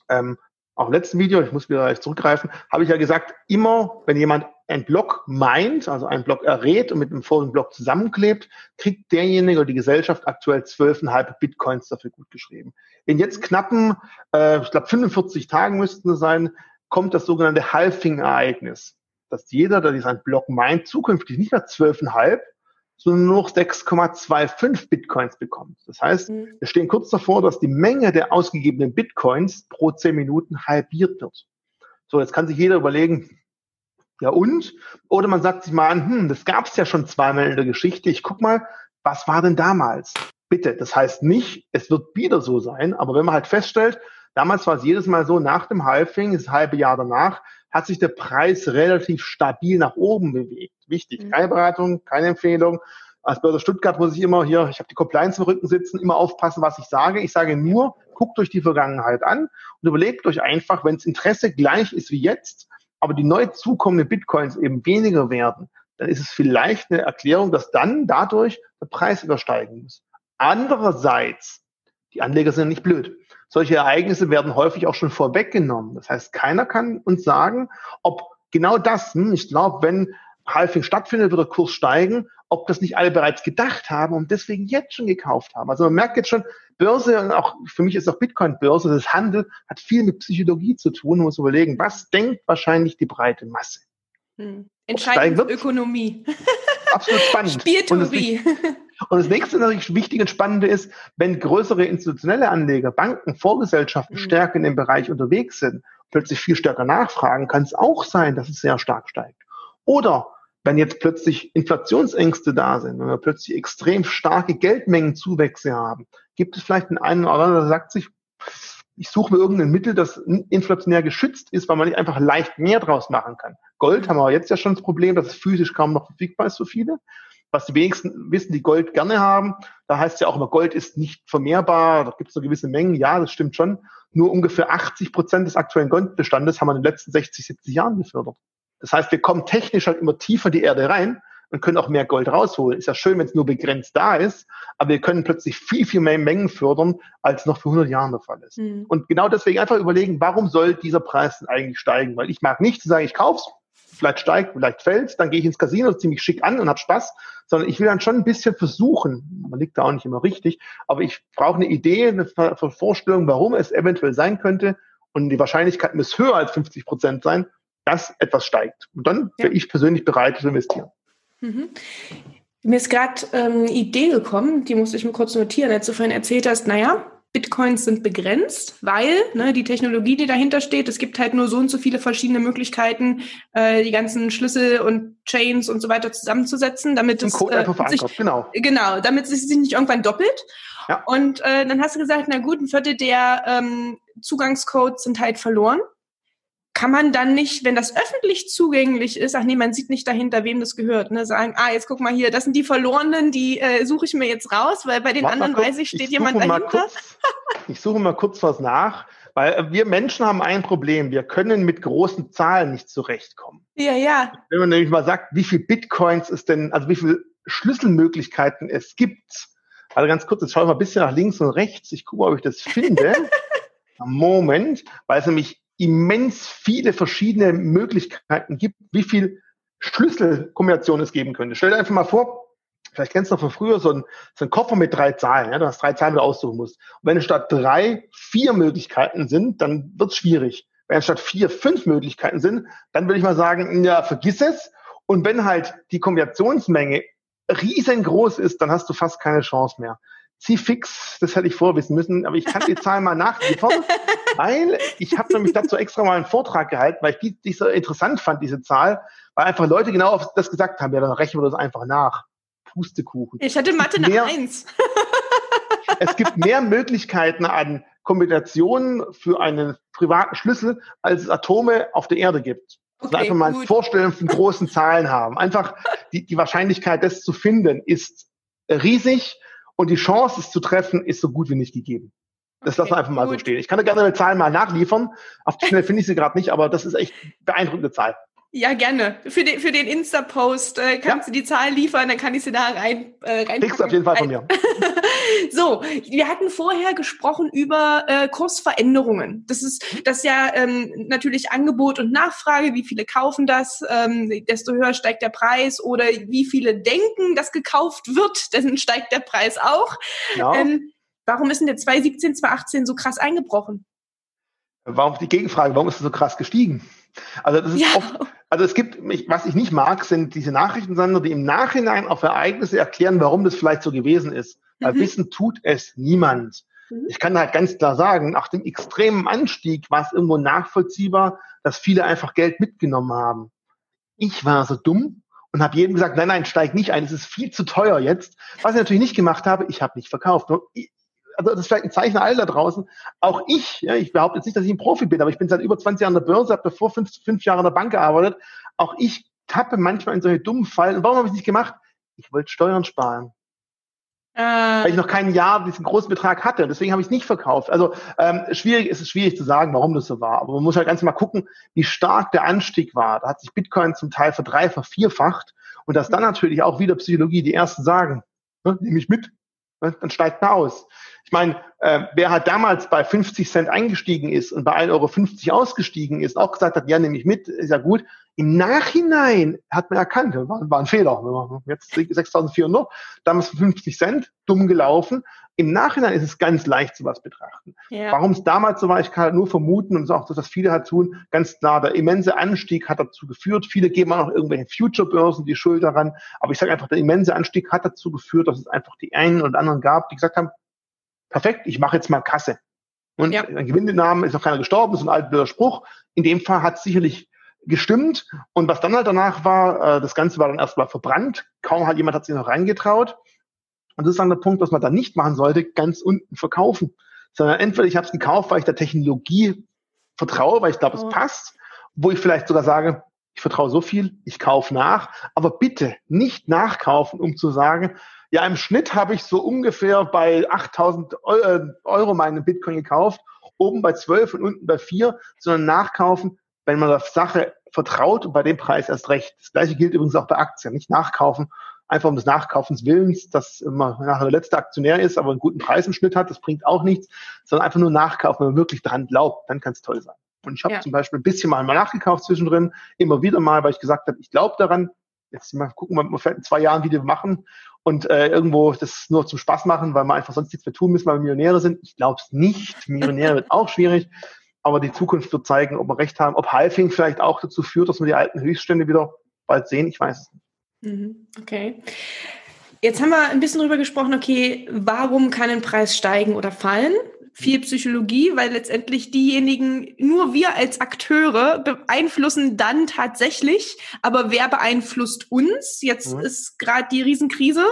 Ähm, auch im letzten Video, ich muss wieder zurückgreifen, habe ich ja gesagt, immer wenn jemand ein Block meint, also ein Block errät und mit einem vorigen Block zusammenklebt, kriegt derjenige oder die Gesellschaft aktuell 12,5 Bitcoins dafür gut geschrieben. In jetzt knappen, äh, ich glaube 45 Tagen müssten es sein, kommt das sogenannte Halving-Ereignis, dass jeder, der diesen Block meint, zukünftig nicht mehr 12,5, sondern nur noch 6,25 Bitcoins bekommt. Das heißt, mhm. wir stehen kurz davor, dass die Menge der ausgegebenen Bitcoins pro 10 Minuten halbiert wird. So, jetzt kann sich jeder überlegen, ja und? Oder man sagt sich mal an, hm, das gab es ja schon zweimal in der Geschichte. Ich guck mal, was war denn damals? Bitte, das heißt nicht, es wird wieder so sein, aber wenn man halt feststellt, Damals war es jedes Mal so, nach dem Halving, das halbe Jahr danach, hat sich der Preis relativ stabil nach oben bewegt. Wichtig, mhm. keine Beratung, keine Empfehlung. Als Börse Stuttgart muss ich immer hier, ich habe die Compliance im Rücken sitzen, immer aufpassen, was ich sage. Ich sage nur, guckt euch die Vergangenheit an und überlegt euch einfach, wenn das Interesse gleich ist wie jetzt, aber die neu zukommenden Bitcoins eben weniger werden, dann ist es vielleicht eine Erklärung, dass dann dadurch der Preis übersteigen muss. Andererseits, die Anleger sind nicht blöd. Solche Ereignisse werden häufig auch schon vorweggenommen. Das heißt, keiner kann uns sagen, ob genau das, hm, ich glaube, wenn Halving stattfindet, wird der Kurs steigen, ob das nicht alle bereits gedacht haben und deswegen jetzt schon gekauft haben. Also man merkt jetzt schon, Börse und auch für mich ist auch Bitcoin Börse, das Handel hat viel mit Psychologie zu tun. Man muss überlegen, was denkt wahrscheinlich die breite Masse? Hm. Entscheidend Ökonomie. Absolut spannend. Spieltheorie. Und das nächste natürlich wichtige und spannende ist, wenn größere institutionelle Anleger, Banken, Vorgesellschaften mhm. stärker in dem Bereich unterwegs sind, plötzlich viel stärker nachfragen, kann es auch sein, dass es sehr stark steigt. Oder wenn jetzt plötzlich Inflationsängste da sind, wenn wir plötzlich extrem starke Geldmengenzuwächse haben, gibt es vielleicht einen oder anderen, der sagt sich, ich suche mir irgendein Mittel, das inflationär geschützt ist, weil man nicht einfach leicht mehr draus machen kann. Gold haben wir jetzt ja schon das Problem, dass es physisch kaum noch verfügbar ist für viele. Was die wenigsten wissen, die Gold gerne haben, da heißt ja auch immer, Gold ist nicht vermehrbar, da gibt es nur gewisse Mengen. Ja, das stimmt schon. Nur ungefähr 80 Prozent des aktuellen Goldbestandes haben wir in den letzten 60, 70 Jahren gefördert. Das heißt, wir kommen technisch halt immer tiefer in die Erde rein und können auch mehr Gold rausholen. Ist ja schön, wenn es nur begrenzt da ist, aber wir können plötzlich viel, viel mehr Mengen fördern, als noch vor 100 Jahren der Fall ist. Mhm. Und genau deswegen einfach überlegen, warum soll dieser Preis denn eigentlich steigen? Weil ich mag nicht zu sagen, ich kauf's, vielleicht steigt, vielleicht fällt, dann gehe ich ins Casino ziemlich schick an und habe Spaß, sondern ich will dann schon ein bisschen versuchen, man liegt da auch nicht immer richtig, aber ich brauche eine Idee, eine Vorstellung, warum es eventuell sein könnte und die Wahrscheinlichkeit muss höher als 50 Prozent sein, dass etwas steigt. Und dann ja. wäre ich persönlich bereit zu investieren. Mhm. Mir ist gerade ähm, eine Idee gekommen, die musste ich mir kurz notieren, als du vorhin erzählt hast, naja, Bitcoins sind begrenzt, weil ne, die Technologie, die dahinter steht, es gibt halt nur so und so viele verschiedene Möglichkeiten, äh, die ganzen Schlüssel und Chains und so weiter zusammenzusetzen, damit es Code äh, sich, genau. genau, damit es sich nicht irgendwann doppelt. Ja. Und äh, dann hast du gesagt, na gut, ein Viertel der ähm, Zugangscodes sind halt verloren kann man dann nicht, wenn das öffentlich zugänglich ist, ach nee, man sieht nicht dahinter, wem das gehört, ne, sagen, ah, jetzt guck mal hier, das sind die Verlorenen, die äh, suche ich mir jetzt raus, weil bei den Warte anderen weiß ich, steht ich jemand dahinter. Kurz, ich suche mal kurz was nach, weil äh, wir Menschen haben ein Problem, wir können mit großen Zahlen nicht zurechtkommen. Ja, ja. Wenn man nämlich mal sagt, wie viel Bitcoins es denn, also wie viele Schlüsselmöglichkeiten es gibt. Also ganz kurz, jetzt schaue ich mal ein bisschen nach links und rechts, ich gucke, ob ich das finde. Moment, weil es nämlich immens viele verschiedene Möglichkeiten gibt, wie viel Schlüsselkombinationen es geben könnte. Stell dir einfach mal vor, vielleicht kennst du noch von früher so einen, so einen Koffer mit drei Zahlen, ja, du hast drei Zahlen, die du aussuchen musst. Und wenn statt drei vier Möglichkeiten sind, dann wird es schwierig. Wenn statt vier fünf Möglichkeiten sind, dann würde ich mal sagen, ja, vergiss es. Und wenn halt die Kombinationsmenge riesengroß ist, dann hast du fast keine Chance mehr. Zieh fix, das hätte ich vorwissen müssen, aber ich kann die Zahlen mal nachliefern, weil ich habe nämlich dazu extra mal einen Vortrag gehalten, weil ich die, die so interessant fand, diese Zahl, weil einfach Leute genau auf das gesagt haben, ja, dann rechnen wir das einfach nach. Pustekuchen. Ich hatte Mathe nach eins. es gibt mehr Möglichkeiten an Kombinationen für einen privaten Schlüssel, als es Atome auf der Erde gibt. Also okay, also einfach mal eine Vorstellung von großen Zahlen haben. Einfach die, die Wahrscheinlichkeit, das zu finden, ist riesig und die Chance, es zu treffen, ist so gut wie nicht gegeben. Das okay, lassen wir einfach mal gut. so stehen. Ich kann da gerne eine Zahl mal nachliefern. Auf die Schnelle finde ich sie gerade nicht, aber das ist echt beeindruckende Zahl. Ja, gerne. Für den, für den Insta-Post äh, kannst ja. du die Zahl liefern, dann kann ich sie da rein äh, rein. Kriegst auf jeden Fall von mir. so, wir hatten vorher gesprochen über äh, Kursveränderungen. Das ist das ist ja ähm, natürlich Angebot und Nachfrage. Wie viele kaufen das? Ähm, desto höher steigt der Preis. Oder wie viele denken, dass gekauft wird, dann steigt der Preis auch. Ja. Ähm, warum ist denn der 2017, 2018 so krass eingebrochen? Warum die Gegenfrage? Warum ist es so krass gestiegen? Also das ist ja. oft, also es gibt, was ich nicht mag, sind diese Nachrichtensender, die im Nachhinein auf Ereignisse erklären, warum das vielleicht so gewesen ist. Weil mhm. Wissen tut es niemand. Mhm. Ich kann halt ganz klar sagen, nach dem extremen Anstieg war es irgendwo nachvollziehbar, dass viele einfach Geld mitgenommen haben. Ich war so dumm und habe jedem gesagt, nein, nein, steig nicht ein, es ist viel zu teuer jetzt. Was ich natürlich nicht gemacht habe, ich habe nicht verkauft. Also das ist vielleicht ein Zeichen all da draußen. Auch ich, ja, ich behaupte jetzt nicht, dass ich ein Profi bin, aber ich bin seit über 20 Jahren an der Börse, habe davor fünf, fünf Jahre in der Bank gearbeitet. Auch ich tappe manchmal in solche dummen Fallen. Und warum habe ich es nicht gemacht? Ich wollte Steuern sparen. Äh. Weil ich noch kein Jahr diesen großen Betrag hatte. Deswegen habe ich es nicht verkauft. Also ähm, schwierig ist es schwierig zu sagen, warum das so war. Aber man muss halt ganz mal gucken, wie stark der Anstieg war. Da hat sich Bitcoin zum Teil verdreifacht, vierfacht. Und dass dann natürlich auch wieder Psychologie die ersten sagen, ne, nehme ich mit, dann steigt man aus. Ich meine, äh, wer halt damals bei 50 Cent eingestiegen ist und bei 1,50 Euro ausgestiegen ist, auch gesagt hat, ja, nehme ich mit, ist ja gut. Im Nachhinein hat man erkannt, war, war ein Fehler. Jetzt 6.400, damals 50 Cent, dumm gelaufen. Im Nachhinein ist es ganz leicht, sowas betrachten. Ja. Warum es damals so war, ich kann halt nur vermuten und auch, dass das viele halt tun, ganz klar, der immense Anstieg hat dazu geführt. Viele geben auch noch irgendwelche Future-Börsen die Schuld daran. Aber ich sage einfach, der immense Anstieg hat dazu geführt, dass es einfach die einen und anderen gab, die gesagt haben, perfekt, ich mache jetzt mal Kasse. Und ja. ein Gewinnnamen ist noch keiner gestorben, ist ein alter Spruch. In dem Fall hat es sicherlich gestimmt. Und was dann halt danach war, äh, das Ganze war dann erstmal verbrannt. Kaum hat jemand hat sich noch reingetraut. Und das ist dann der Punkt, was man da nicht machen sollte, ganz unten verkaufen. Sondern entweder ich habe es gekauft, weil ich der Technologie vertraue, weil ich glaube, oh. es passt, wo ich vielleicht sogar sage, ich vertraue so viel, ich kaufe nach, aber bitte nicht nachkaufen, um zu sagen, ja, im Schnitt habe ich so ungefähr bei 8000 äh, Euro meinen Bitcoin gekauft, oben bei 12 und unten bei 4, sondern nachkaufen, wenn man der Sache vertraut und bei dem Preis erst recht. Das gleiche gilt übrigens auch bei Aktien, nicht nachkaufen, einfach um des Nachkaufens Willens, dass man nachher der letzte Aktionär ist, aber einen guten Preis im Schnitt hat, das bringt auch nichts, sondern einfach nur nachkaufen, wenn man wirklich dran glaubt, dann kann es toll sein. Und ich habe ja. zum Beispiel ein bisschen mal, nachgekauft zwischendrin, immer wieder mal, weil ich gesagt habe, ich glaube daran, jetzt mal gucken, wir vielleicht in zwei Jahren wieder machen und äh, irgendwo das nur zum Spaß machen, weil wir einfach sonst nichts mehr tun müssen, weil wir Millionäre sind. Ich glaube es nicht. Millionäre wird auch schwierig, aber die Zukunft wird zeigen, ob wir recht haben, ob Halfing vielleicht auch dazu führt, dass wir die alten Höchststände wieder bald sehen. Ich weiß es nicht. Mhm. Okay. Jetzt haben wir ein bisschen drüber gesprochen, okay, warum kann ein Preis steigen oder fallen? viel Psychologie, weil letztendlich diejenigen, nur wir als Akteure beeinflussen dann tatsächlich, aber wer beeinflusst uns? Jetzt mhm. ist gerade die Riesenkrise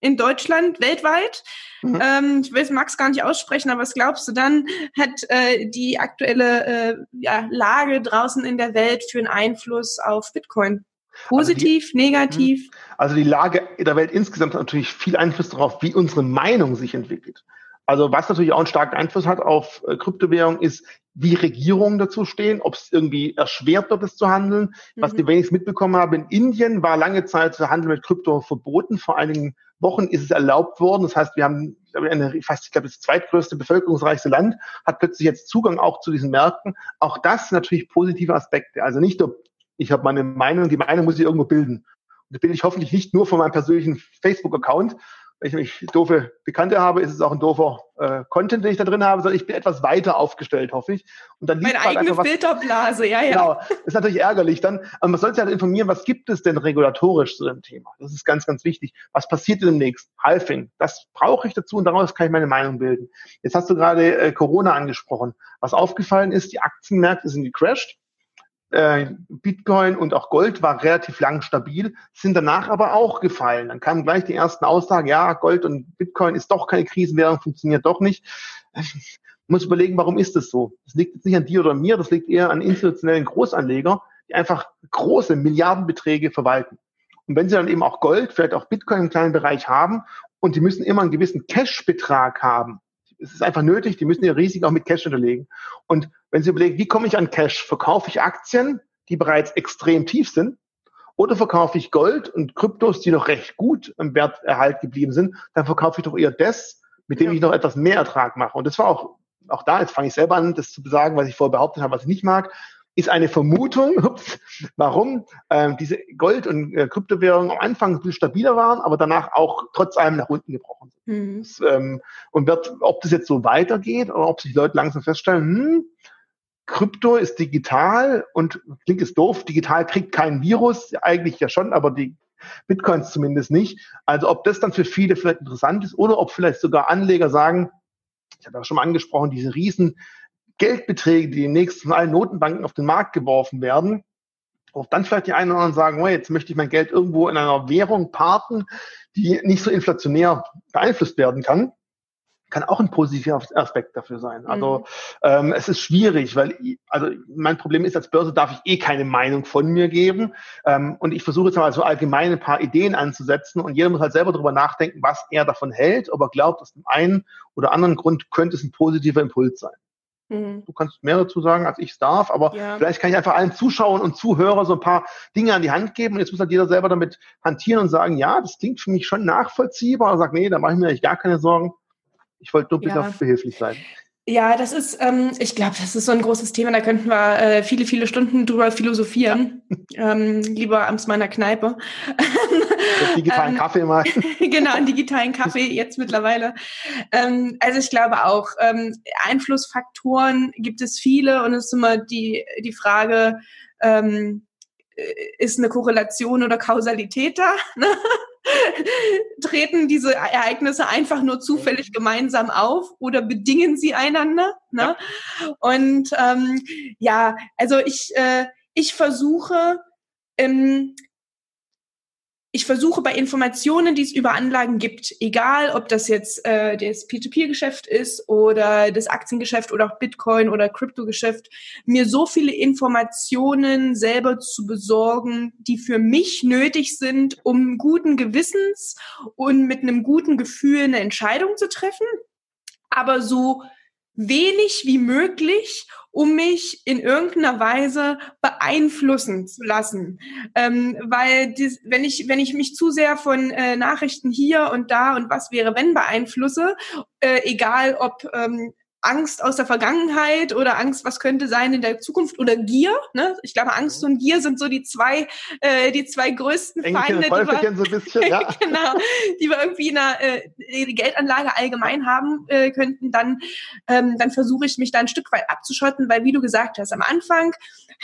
in Deutschland, weltweit. Mhm. Ähm, ich will es Max gar nicht aussprechen, aber was glaubst du dann, hat äh, die aktuelle äh, ja, Lage draußen in der Welt für einen Einfluss auf Bitcoin? Positiv, also die, negativ? Mhm. Also die Lage in der Welt insgesamt hat natürlich viel Einfluss darauf, wie unsere Meinung sich entwickelt. Also was natürlich auch einen starken Einfluss hat auf äh, Kryptowährung ist, wie Regierungen dazu stehen, ob es irgendwie erschwert wird, es zu handeln. Mhm. Was die wenigstens mitbekommen haben, in Indien war lange Zeit der Handel mit Krypto verboten. Vor einigen Wochen ist es erlaubt worden. Das heißt, wir haben eine, fast, ich glaube, das zweitgrößte bevölkerungsreichste Land, hat plötzlich jetzt Zugang auch zu diesen Märkten. Auch das natürlich positive Aspekte. Also nicht nur, ich habe meine Meinung, die Meinung muss ich irgendwo bilden. Und das bilde ich hoffentlich nicht nur von meinem persönlichen Facebook-Account, wenn ich nämlich doofe Bekannte habe, ist es auch ein doofer äh, Content, den ich da drin habe, sondern ich bin etwas weiter aufgestellt, hoffe ich. Und dann Meine halt eigene Filterblase, ja, ja. Genau, ist natürlich ärgerlich dann. Aber man sollte halt informieren, was gibt es denn regulatorisch zu dem Thema? Das ist ganz, ganz wichtig. Was passiert denn demnächst? Halfing, das brauche ich dazu und daraus kann ich meine Meinung bilden. Jetzt hast du gerade äh, Corona angesprochen. Was aufgefallen ist, die Aktienmärkte sind gecrashed äh, Bitcoin und auch Gold war relativ lang stabil, sind danach aber auch gefallen. Dann kamen gleich die ersten Aussagen, ja, Gold und Bitcoin ist doch keine Krisenwährung, funktioniert doch nicht. Ich muss überlegen, warum ist das so? Das liegt jetzt nicht an dir oder mir, das liegt eher an institutionellen Großanleger, die einfach große Milliardenbeträge verwalten. Und wenn sie dann eben auch Gold, vielleicht auch Bitcoin im kleinen Bereich haben und die müssen immer einen gewissen Cash-Betrag haben, es ist einfach nötig, die müssen ihr Risiko auch mit Cash unterlegen. Und wenn Sie überlegen, wie komme ich an Cash? Verkaufe ich Aktien, die bereits extrem tief sind? Oder verkaufe ich Gold und Kryptos, die noch recht gut im Werterhalt geblieben sind? Dann verkaufe ich doch eher das, mit dem ja. ich noch etwas mehr Ertrag mache. Und das war auch, auch da, jetzt fange ich selber an, das zu sagen, was ich vorher behauptet habe, was ich nicht mag ist eine Vermutung, ups, warum ähm, diese Gold- und äh, Kryptowährungen am Anfang ein bisschen stabiler waren, aber danach auch trotz allem nach unten gebrochen sind. Mhm. Das, ähm, und wird, ob das jetzt so weitergeht oder ob sich Leute langsam feststellen, hm, Krypto ist digital und klingt es doof, digital kriegt kein Virus, eigentlich ja schon, aber die Bitcoins zumindest nicht. Also ob das dann für viele vielleicht interessant ist oder ob vielleicht sogar Anleger sagen, ich habe ja schon mal angesprochen, diese riesen Geldbeträge, die demnächst von allen Notenbanken auf den Markt geworfen werden, auch dann vielleicht die einen oder anderen sagen, oh, jetzt möchte ich mein Geld irgendwo in einer Währung parken, die nicht so inflationär beeinflusst werden kann, kann auch ein positiver Aspekt dafür sein. Also mhm. ähm, es ist schwierig, weil also mein Problem ist, als Börse darf ich eh keine Meinung von mir geben. Ähm, und ich versuche jetzt mal so allgemein ein paar Ideen anzusetzen und jeder muss halt selber darüber nachdenken, was er davon hält, ob er glaubt, aus dem einen oder anderen Grund könnte es ein positiver Impuls sein. Mhm. Du kannst mehr dazu sagen, als ich es darf, aber ja. vielleicht kann ich einfach allen Zuschauern und Zuhörern so ein paar Dinge an die Hand geben und jetzt muss halt jeder selber damit hantieren und sagen, ja, das klingt für mich schon nachvollziehbar. Oder sagt, nee, da mache ich mir eigentlich gar keine Sorgen. Ich wollte nur ja. behilflich sein. Ja, das ist, ähm, ich glaube, das ist so ein großes Thema, da könnten wir äh, viele, viele Stunden drüber philosophieren. Ja. Ähm, lieber abends meiner Kneipe. digitalen ähm, Kaffee mal. genau, einen digitalen Kaffee jetzt mittlerweile. Ähm, also ich glaube auch, ähm, Einflussfaktoren gibt es viele und es ist immer die, die Frage, ähm, äh, ist eine Korrelation oder Kausalität da? Ne? Treten diese Ereignisse einfach nur zufällig gemeinsam auf oder bedingen sie einander? Ne? Ja. Und ähm, ja, also ich, äh, ich versuche ähm, ich versuche bei Informationen, die es über Anlagen gibt, egal ob das jetzt äh, das P2P-Geschäft ist oder das Aktiengeschäft oder auch Bitcoin oder Kryptogeschäft, mir so viele Informationen selber zu besorgen, die für mich nötig sind, um guten Gewissens und mit einem guten Gefühl eine Entscheidung zu treffen, aber so wenig wie möglich, um mich in irgendeiner Weise beeinflussen zu lassen. Ähm, weil dies, wenn ich wenn ich mich zu sehr von äh, Nachrichten hier und da und was wäre wenn beeinflusse, äh, egal ob ähm, Angst aus der Vergangenheit oder Angst, was könnte sein in der Zukunft oder Gier. Ne? Ich glaube, Angst und Gier sind so die zwei, äh, die zwei größten Feinde, die wir, so bisschen, ja. genau, die wir irgendwie in einer äh, Geldanlage allgemein haben äh, könnten. Dann, ähm, dann versuche ich mich da ein Stück weit abzuschotten, weil wie du gesagt hast, am Anfang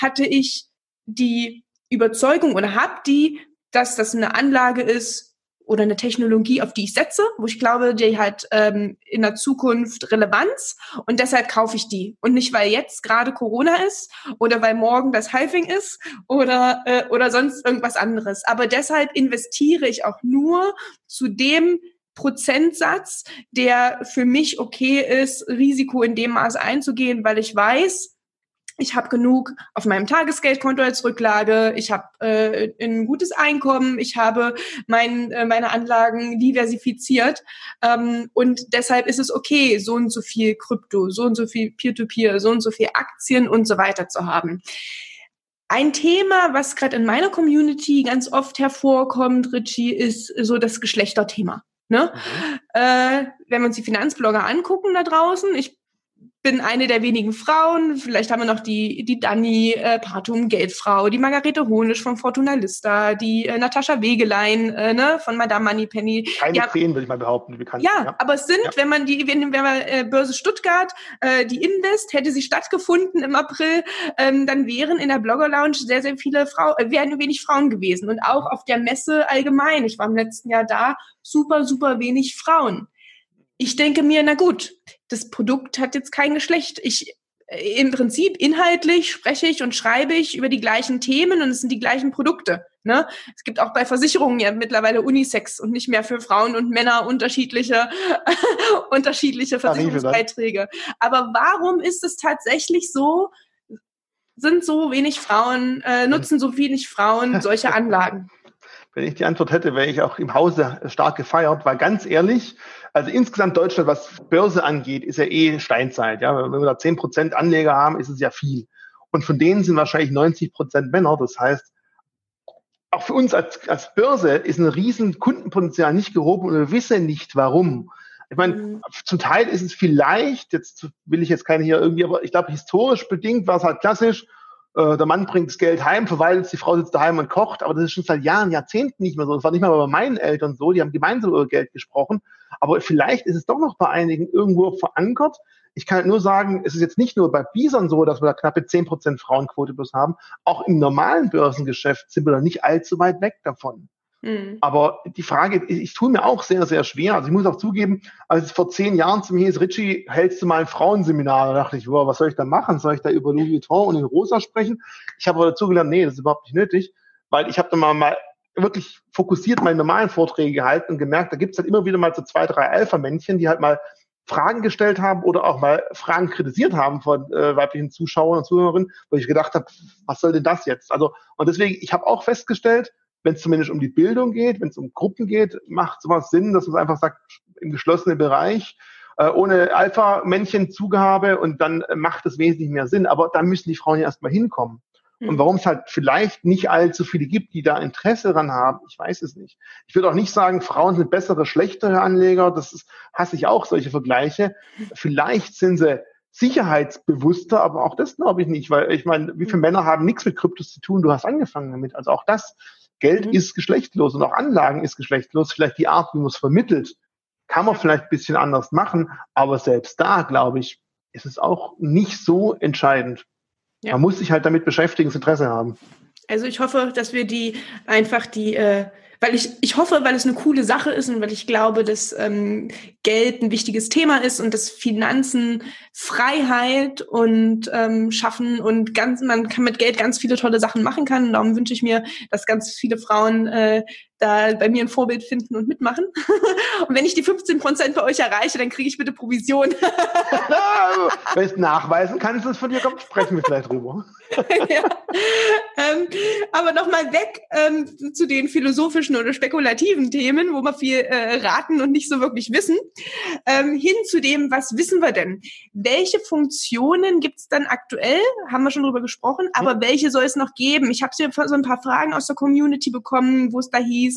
hatte ich die Überzeugung oder hab die, dass das eine Anlage ist, oder eine Technologie, auf die ich setze, wo ich glaube, die hat ähm, in der Zukunft Relevanz und deshalb kaufe ich die. Und nicht, weil jetzt gerade Corona ist oder weil morgen das Halving ist oder, äh, oder sonst irgendwas anderes. Aber deshalb investiere ich auch nur zu dem Prozentsatz, der für mich okay ist, Risiko in dem Maß einzugehen, weil ich weiß, ich habe genug auf meinem Tagesgeldkonto als Rücklage, ich habe äh, ein gutes Einkommen, ich habe mein, äh, meine Anlagen diversifiziert ähm, und deshalb ist es okay, so und so viel Krypto, so und so viel Peer-to-Peer, -Peer, so und so viel Aktien und so weiter zu haben. Ein Thema, was gerade in meiner Community ganz oft hervorkommt, Richie, ist so das Geschlechterthema. Ne? Mhm. Äh, wenn wir uns die Finanzblogger angucken da draußen, ich bin eine der wenigen Frauen. Vielleicht haben wir noch die, die Dani äh, Partum, Geldfrau, die Margarete Honisch von Fortuna Lista, die äh, Natascha Wegelein äh, ne, von Madame Moneypenny. Keine ja, Tränen, würde ich mal behaupten. Ja, ja, aber es sind, ja. wenn man die, wenn, wenn man äh, Börse Stuttgart, äh, die Invest, hätte sie stattgefunden im April, ähm, dann wären in der Blogger Lounge sehr, sehr viele Frauen, äh, wären wenig Frauen gewesen. Und auch auf der Messe allgemein. Ich war im letzten Jahr da, super, super wenig Frauen ich denke mir, na gut, das Produkt hat jetzt kein Geschlecht. Ich äh, im Prinzip inhaltlich spreche ich und schreibe ich über die gleichen Themen und es sind die gleichen Produkte. Ne? Es gibt auch bei Versicherungen ja mittlerweile Unisex und nicht mehr für Frauen und Männer unterschiedliche unterschiedliche Versicherungsbeiträge. Aber warum ist es tatsächlich so? Sind so wenig Frauen äh, nutzen so wenig Frauen solche Anlagen? Wenn ich die Antwort hätte, wäre ich auch im Hause stark gefeiert, weil ganz ehrlich, also insgesamt Deutschland, was Börse angeht, ist ja eh Steinzeit. Ja, wenn wir da zehn Prozent Anleger haben, ist es ja viel. Und von denen sind wahrscheinlich 90 Prozent Männer. Das heißt, auch für uns als, als Börse ist ein riesen Kundenpotenzial nicht gehoben und wir wissen nicht warum. Ich meine, mhm. zum Teil ist es vielleicht, jetzt will ich jetzt keine hier irgendwie, aber ich glaube, historisch bedingt war es halt klassisch, äh, der Mann bringt das Geld heim, verwaltet die Frau sitzt daheim und kocht, aber das ist schon seit Jahren, Jahrzehnten nicht mehr so. Das war nicht mal bei meinen Eltern so, die haben gemeinsam über Geld gesprochen, aber vielleicht ist es doch noch bei einigen irgendwo verankert. Ich kann halt nur sagen, es ist jetzt nicht nur bei Bison so, dass wir da knappe zehn Prozent Frauenquote bloß haben, auch im normalen Börsengeschäft sind wir da nicht allzu weit weg davon. Mhm. Aber die Frage, ich, ich tue mir auch sehr, sehr schwer. Also ich muss auch zugeben, als es vor zehn Jahren zu mir hieß, Richie, hältst du mal ein Frauenseminar? Da dachte ich, wow, was soll ich da machen? Soll ich da über Louis Vuitton und in Rosa sprechen? Ich habe aber dazu gelernt, nee, das ist überhaupt nicht nötig, weil ich habe da mal, mal wirklich fokussiert meine normalen Vorträge gehalten und gemerkt, da gibt's halt immer wieder mal so zwei, drei Alpha-Männchen, die halt mal Fragen gestellt haben oder auch mal Fragen kritisiert haben von äh, weiblichen Zuschauern und Zuhörerinnen, wo ich gedacht habe, was soll denn das jetzt? Also und deswegen, ich habe auch festgestellt, wenn es zumindest um die Bildung geht, wenn es um Gruppen geht, macht sowas Sinn, dass man einfach sagt, im geschlossenen Bereich, äh, ohne Alpha-Männchen-Zugabe und dann äh, macht es wesentlich mehr Sinn. Aber da müssen die Frauen ja erstmal hinkommen. Und hm. warum es halt vielleicht nicht allzu viele gibt, die da Interesse daran haben, ich weiß es nicht. Ich würde auch nicht sagen, Frauen sind bessere, schlechtere Anleger. Das ist, hasse ich auch, solche Vergleiche. Vielleicht sind sie sicherheitsbewusster, aber auch das glaube ich nicht, weil ich meine, wie viele hm. Männer haben nichts mit Kryptos zu tun? Du hast angefangen damit. Also auch das Geld mhm. ist geschlechtlos und auch Anlagen ist geschlechtlos. Vielleicht die Art, wie man es vermittelt, kann man vielleicht ein bisschen anders machen, aber selbst da, glaube ich, ist es auch nicht so entscheidend. Ja. Man muss sich halt damit beschäftigen, das Interesse haben. Also ich hoffe, dass wir die einfach die äh, weil ich, ich hoffe, weil es eine coole Sache ist und weil ich glaube, dass ähm, Geld ein wichtiges Thema ist und dass Finanzen Freiheit und ähm, schaffen und ganz, man kann mit Geld ganz viele tolle Sachen machen kann. Und darum wünsche ich mir, dass ganz viele Frauen äh, da bei mir ein Vorbild finden und mitmachen. und wenn ich die 15 Prozent bei euch erreiche, dann kriege ich bitte Provision. wenn es nachweisen kannst, es von dir kommt, sprechen wir vielleicht drüber. ja. ähm, aber nochmal weg ähm, zu den philosophischen oder spekulativen Themen, wo wir viel äh, raten und nicht so wirklich wissen, ähm, hin zu dem, was wissen wir denn? Welche Funktionen gibt es dann aktuell? Haben wir schon drüber gesprochen, aber ja. welche soll es noch geben? Ich habe so ein paar Fragen aus der Community bekommen, wo es da hieß,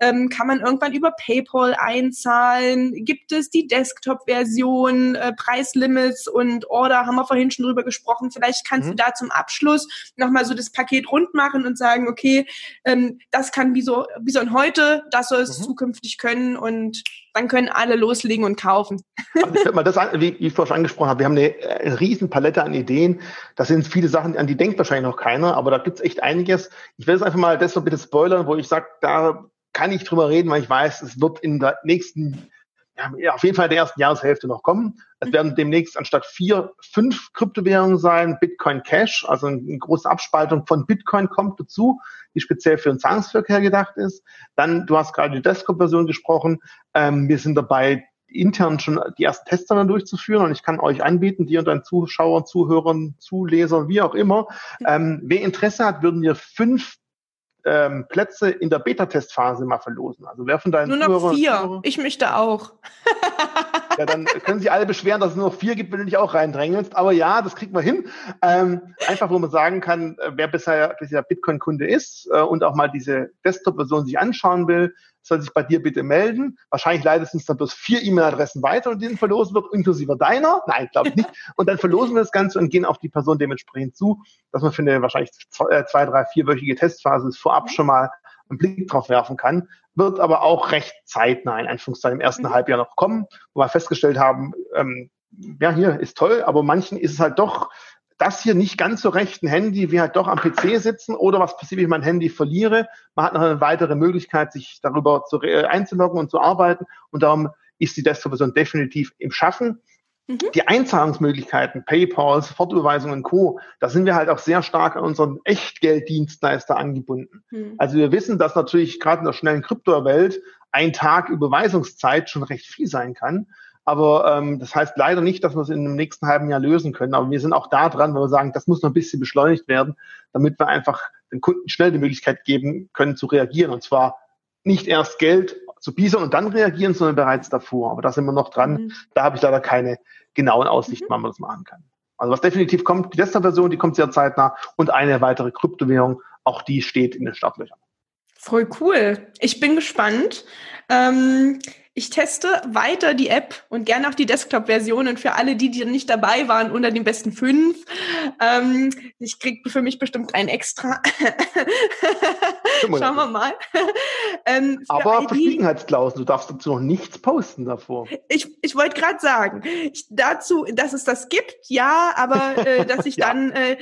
ähm, kann man irgendwann über PayPal einzahlen? Gibt es die Desktop-Version, äh, Preislimits und Order? Haben wir vorhin schon drüber gesprochen. Vielleicht kannst mhm. du da zum Abschluss nochmal so das Paket rund machen und sagen, okay, ähm, das kann wie so, wie so ein heute, das soll es mhm. zukünftig können und dann können alle loslegen und kaufen. Also ich mal das an, wie ich vorhin angesprochen habe, wir haben eine, eine riesen Palette an Ideen. Das sind viele Sachen, an die denkt wahrscheinlich noch keiner, aber da gibt es echt einiges. Ich will jetzt einfach mal so bitte spoilern, wo ich sage, da kann ich drüber reden, weil ich weiß, es wird in der nächsten ja, auf jeden Fall der ersten Jahreshälfte noch kommen. Es werden demnächst anstatt vier, fünf Kryptowährungen sein. Bitcoin Cash, also eine große Abspaltung von Bitcoin kommt dazu, die speziell für den Zahlungsverkehr gedacht ist. Dann, du hast gerade die Desktop-Version gesprochen. Ähm, wir sind dabei, intern schon die ersten Tests dann durchzuführen und ich kann euch anbieten, dir und deinen Zuschauern, Zuhörern, Zulesern, wie auch immer. Ähm, wer Interesse hat, würden wir fünf ähm, Plätze in der Beta-Testphase mal verlosen. Also wer von deinen Nur noch Zuhörern, vier. Zuhörern, ich möchte auch. ja, dann können sich alle beschweren, dass es nur noch vier gibt, wenn du dich auch reindrängelst. Aber ja, das kriegt man hin. Ähm, einfach, wo man sagen kann, äh, wer bisher, bisher Bitcoin-Kunde ist äh, und auch mal diese Desktop-Version sich anschauen will, soll sich bei dir bitte melden. Wahrscheinlich leitest du uns dann bloß vier E-Mail-Adressen weiter und diesen verlosen wird, inklusive deiner. Nein, glaube ich nicht. Und dann verlosen wir das Ganze und gehen auf die Person dementsprechend zu, dass man für eine wahrscheinlich zwei, äh, zwei drei, vierwöchige Testphase vorab schon mal einen Blick drauf werfen kann. Wird aber auch recht zeitnah in Anführungszeichen im ersten mhm. Halbjahr noch kommen, wo wir festgestellt haben, ähm, ja, hier ist toll, aber manchen ist es halt doch das hier nicht ganz so recht ein Handy, wie halt doch am PC sitzen oder was passiert, wenn ich mein Handy verliere. Man hat noch eine weitere Möglichkeit, sich darüber zu, äh, einzuloggen und zu arbeiten und darum ist die Desktop-Version definitiv im Schaffen. Mhm. Die Einzahlungsmöglichkeiten, PayPal, Sofortüberweisungen und Co., da sind wir halt auch sehr stark an unseren Echtgelddienstleister angebunden. Mhm. Also wir wissen, dass natürlich gerade in der schnellen Kryptowelt ein Tag Überweisungszeit schon recht viel sein kann. Aber ähm, das heißt leider nicht, dass wir es in dem nächsten halben Jahr lösen können. Aber wir sind auch da dran, weil wir sagen, das muss noch ein bisschen beschleunigt werden, damit wir einfach den Kunden schnell die Möglichkeit geben können zu reagieren. Und zwar nicht erst Geld zu biesern und dann reagieren, sondern bereits davor. Aber da sind wir noch dran. Mhm. Da habe ich leider keine genauen Aussichten, mhm. wann man das machen kann. Also was definitiv kommt, die Desktop-Version, die kommt sehr zeitnah und eine weitere Kryptowährung, auch die steht in den Startlöchern. Voll cool. Ich bin gespannt. Ähm, ich teste weiter die App und gerne auch die Desktop-Version und für alle, die, die nicht dabei waren, unter den besten fünf. Ähm, ich krieg für mich bestimmt ein extra. Schauen wir mal. ähm, Aber Verschwiegenheitsklauseln, du darfst dazu noch nichts posten davor. Ich, ich wollte gerade sagen, ich, dazu, dass es das gibt, ja, aber äh, dass ich ja. dann, äh,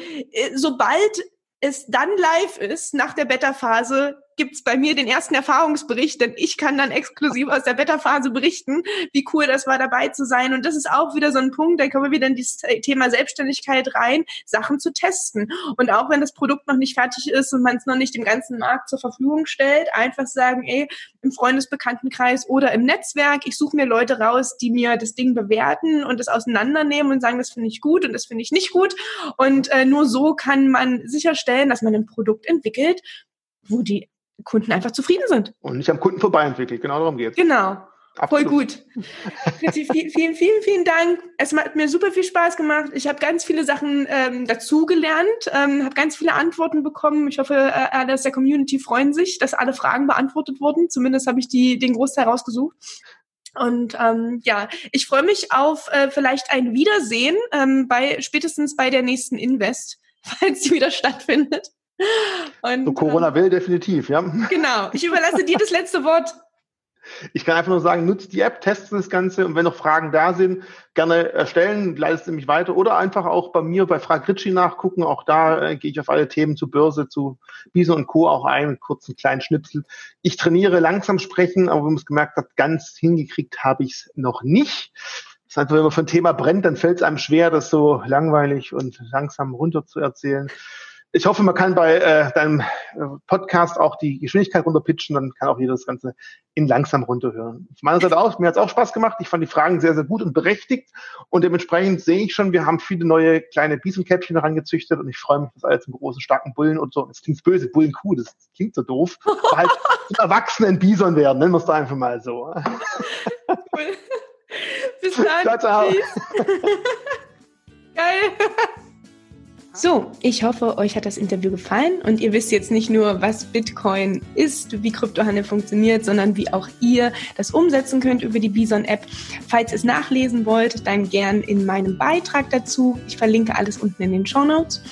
sobald es dann live ist, nach der Beta-Phase, gibt's bei mir den ersten Erfahrungsbericht, denn ich kann dann exklusiv aus der Beta-Phase berichten, wie cool das war, dabei zu sein. Und das ist auch wieder so ein Punkt, da kommen wir wieder in dieses Thema Selbstständigkeit rein, Sachen zu testen. Und auch wenn das Produkt noch nicht fertig ist und man es noch nicht dem ganzen Markt zur Verfügung stellt, einfach sagen, ey, im Freundesbekanntenkreis oder im Netzwerk, ich suche mir Leute raus, die mir das Ding bewerten und das auseinandernehmen und sagen, das finde ich gut und das finde ich nicht gut. Und äh, nur so kann man sicherstellen, dass man ein Produkt entwickelt, wo die Kunden einfach zufrieden sind. Und nicht am Kunden vorbei entwickelt, genau darum geht es. Genau. Absolut. Voll gut. vielen, vielen, vielen, vielen Dank. Es hat mir super viel Spaß gemacht. Ich habe ganz viele Sachen ähm, dazugelernt, ähm, habe ganz viele Antworten bekommen. Ich hoffe, äh, alle aus der Community freuen sich, dass alle Fragen beantwortet wurden. Zumindest habe ich die, den Großteil rausgesucht. Und ähm, ja, ich freue mich auf äh, vielleicht ein Wiedersehen ähm, bei spätestens bei der nächsten Invest, falls sie wieder stattfindet. Und, so Corona ähm, will definitiv, ja. Genau. Ich überlasse dir das letzte Wort. Ich kann einfach nur sagen, nutzt die App, testet das Ganze und wenn noch Fragen da sind, gerne erstellen, leitest du mich weiter oder einfach auch bei mir bei Frag Ritchie nachgucken. Auch da äh, gehe ich auf alle Themen zu Börse, zu Bison und Co. auch ein, kurz einen kleinen Schnipsel. Ich trainiere langsam sprechen, aber wenn man es gemerkt hat, ganz hingekriegt habe ich es noch nicht. Das ist einfach, wenn man für ein Thema brennt, dann fällt es einem schwer, das so langweilig und langsam runter zu erzählen ich hoffe, man kann bei äh, deinem äh, Podcast auch die Geschwindigkeit runterpitchen, dann kann auch jeder das Ganze in langsam runterhören. Von meiner Seite aus, mir hat es auch Spaß gemacht. Ich fand die Fragen sehr, sehr gut und berechtigt. Und dementsprechend sehe ich schon, wir haben viele neue kleine Biesenkäppchen herangezüchtet und ich freue mich, dass alle zum großen, starken Bullen und so, das klingt böse, Bullenkuh, das klingt so doof, halt zum erwachsenen Bison werden, nennen wir es da einfach mal so. Bis dann. Ciao, ciao. So, ich hoffe, euch hat das Interview gefallen und ihr wisst jetzt nicht nur, was Bitcoin ist, wie Kryptohandel funktioniert, sondern wie auch ihr das umsetzen könnt über die Bison-App. Falls ihr es nachlesen wollt, dann gern in meinem Beitrag dazu. Ich verlinke alles unten in den Show Notes.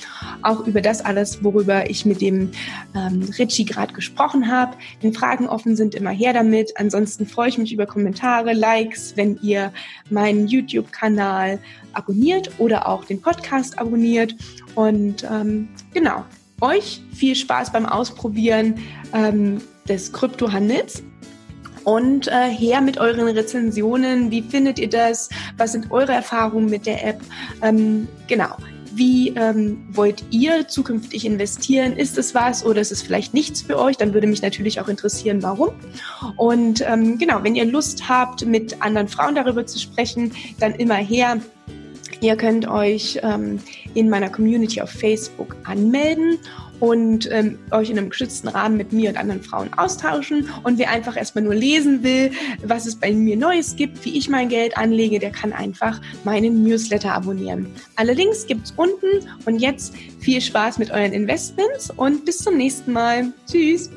Auch über das alles, worüber ich mit dem ähm, Richie gerade gesprochen habe. Wenn Fragen offen sind, immer her damit. Ansonsten freue ich mich über Kommentare, Likes, wenn ihr meinen YouTube-Kanal abonniert oder auch den Podcast abonniert. Und ähm, genau, euch viel Spaß beim Ausprobieren ähm, des Kryptohandels. Und äh, her mit euren Rezensionen. Wie findet ihr das? Was sind eure Erfahrungen mit der App? Ähm, genau. Wie ähm, wollt ihr zukünftig investieren? Ist es was oder ist es vielleicht nichts für euch? Dann würde mich natürlich auch interessieren, warum. Und ähm, genau, wenn ihr Lust habt, mit anderen Frauen darüber zu sprechen, dann immer her Ihr könnt euch ähm, in meiner Community auf Facebook anmelden und ähm, euch in einem geschützten Rahmen mit mir und anderen Frauen austauschen. Und wer einfach erstmal nur lesen will, was es bei mir Neues gibt, wie ich mein Geld anlege, der kann einfach meinen Newsletter abonnieren. Alle Links gibt's unten und jetzt viel Spaß mit euren Investments und bis zum nächsten Mal. Tschüss!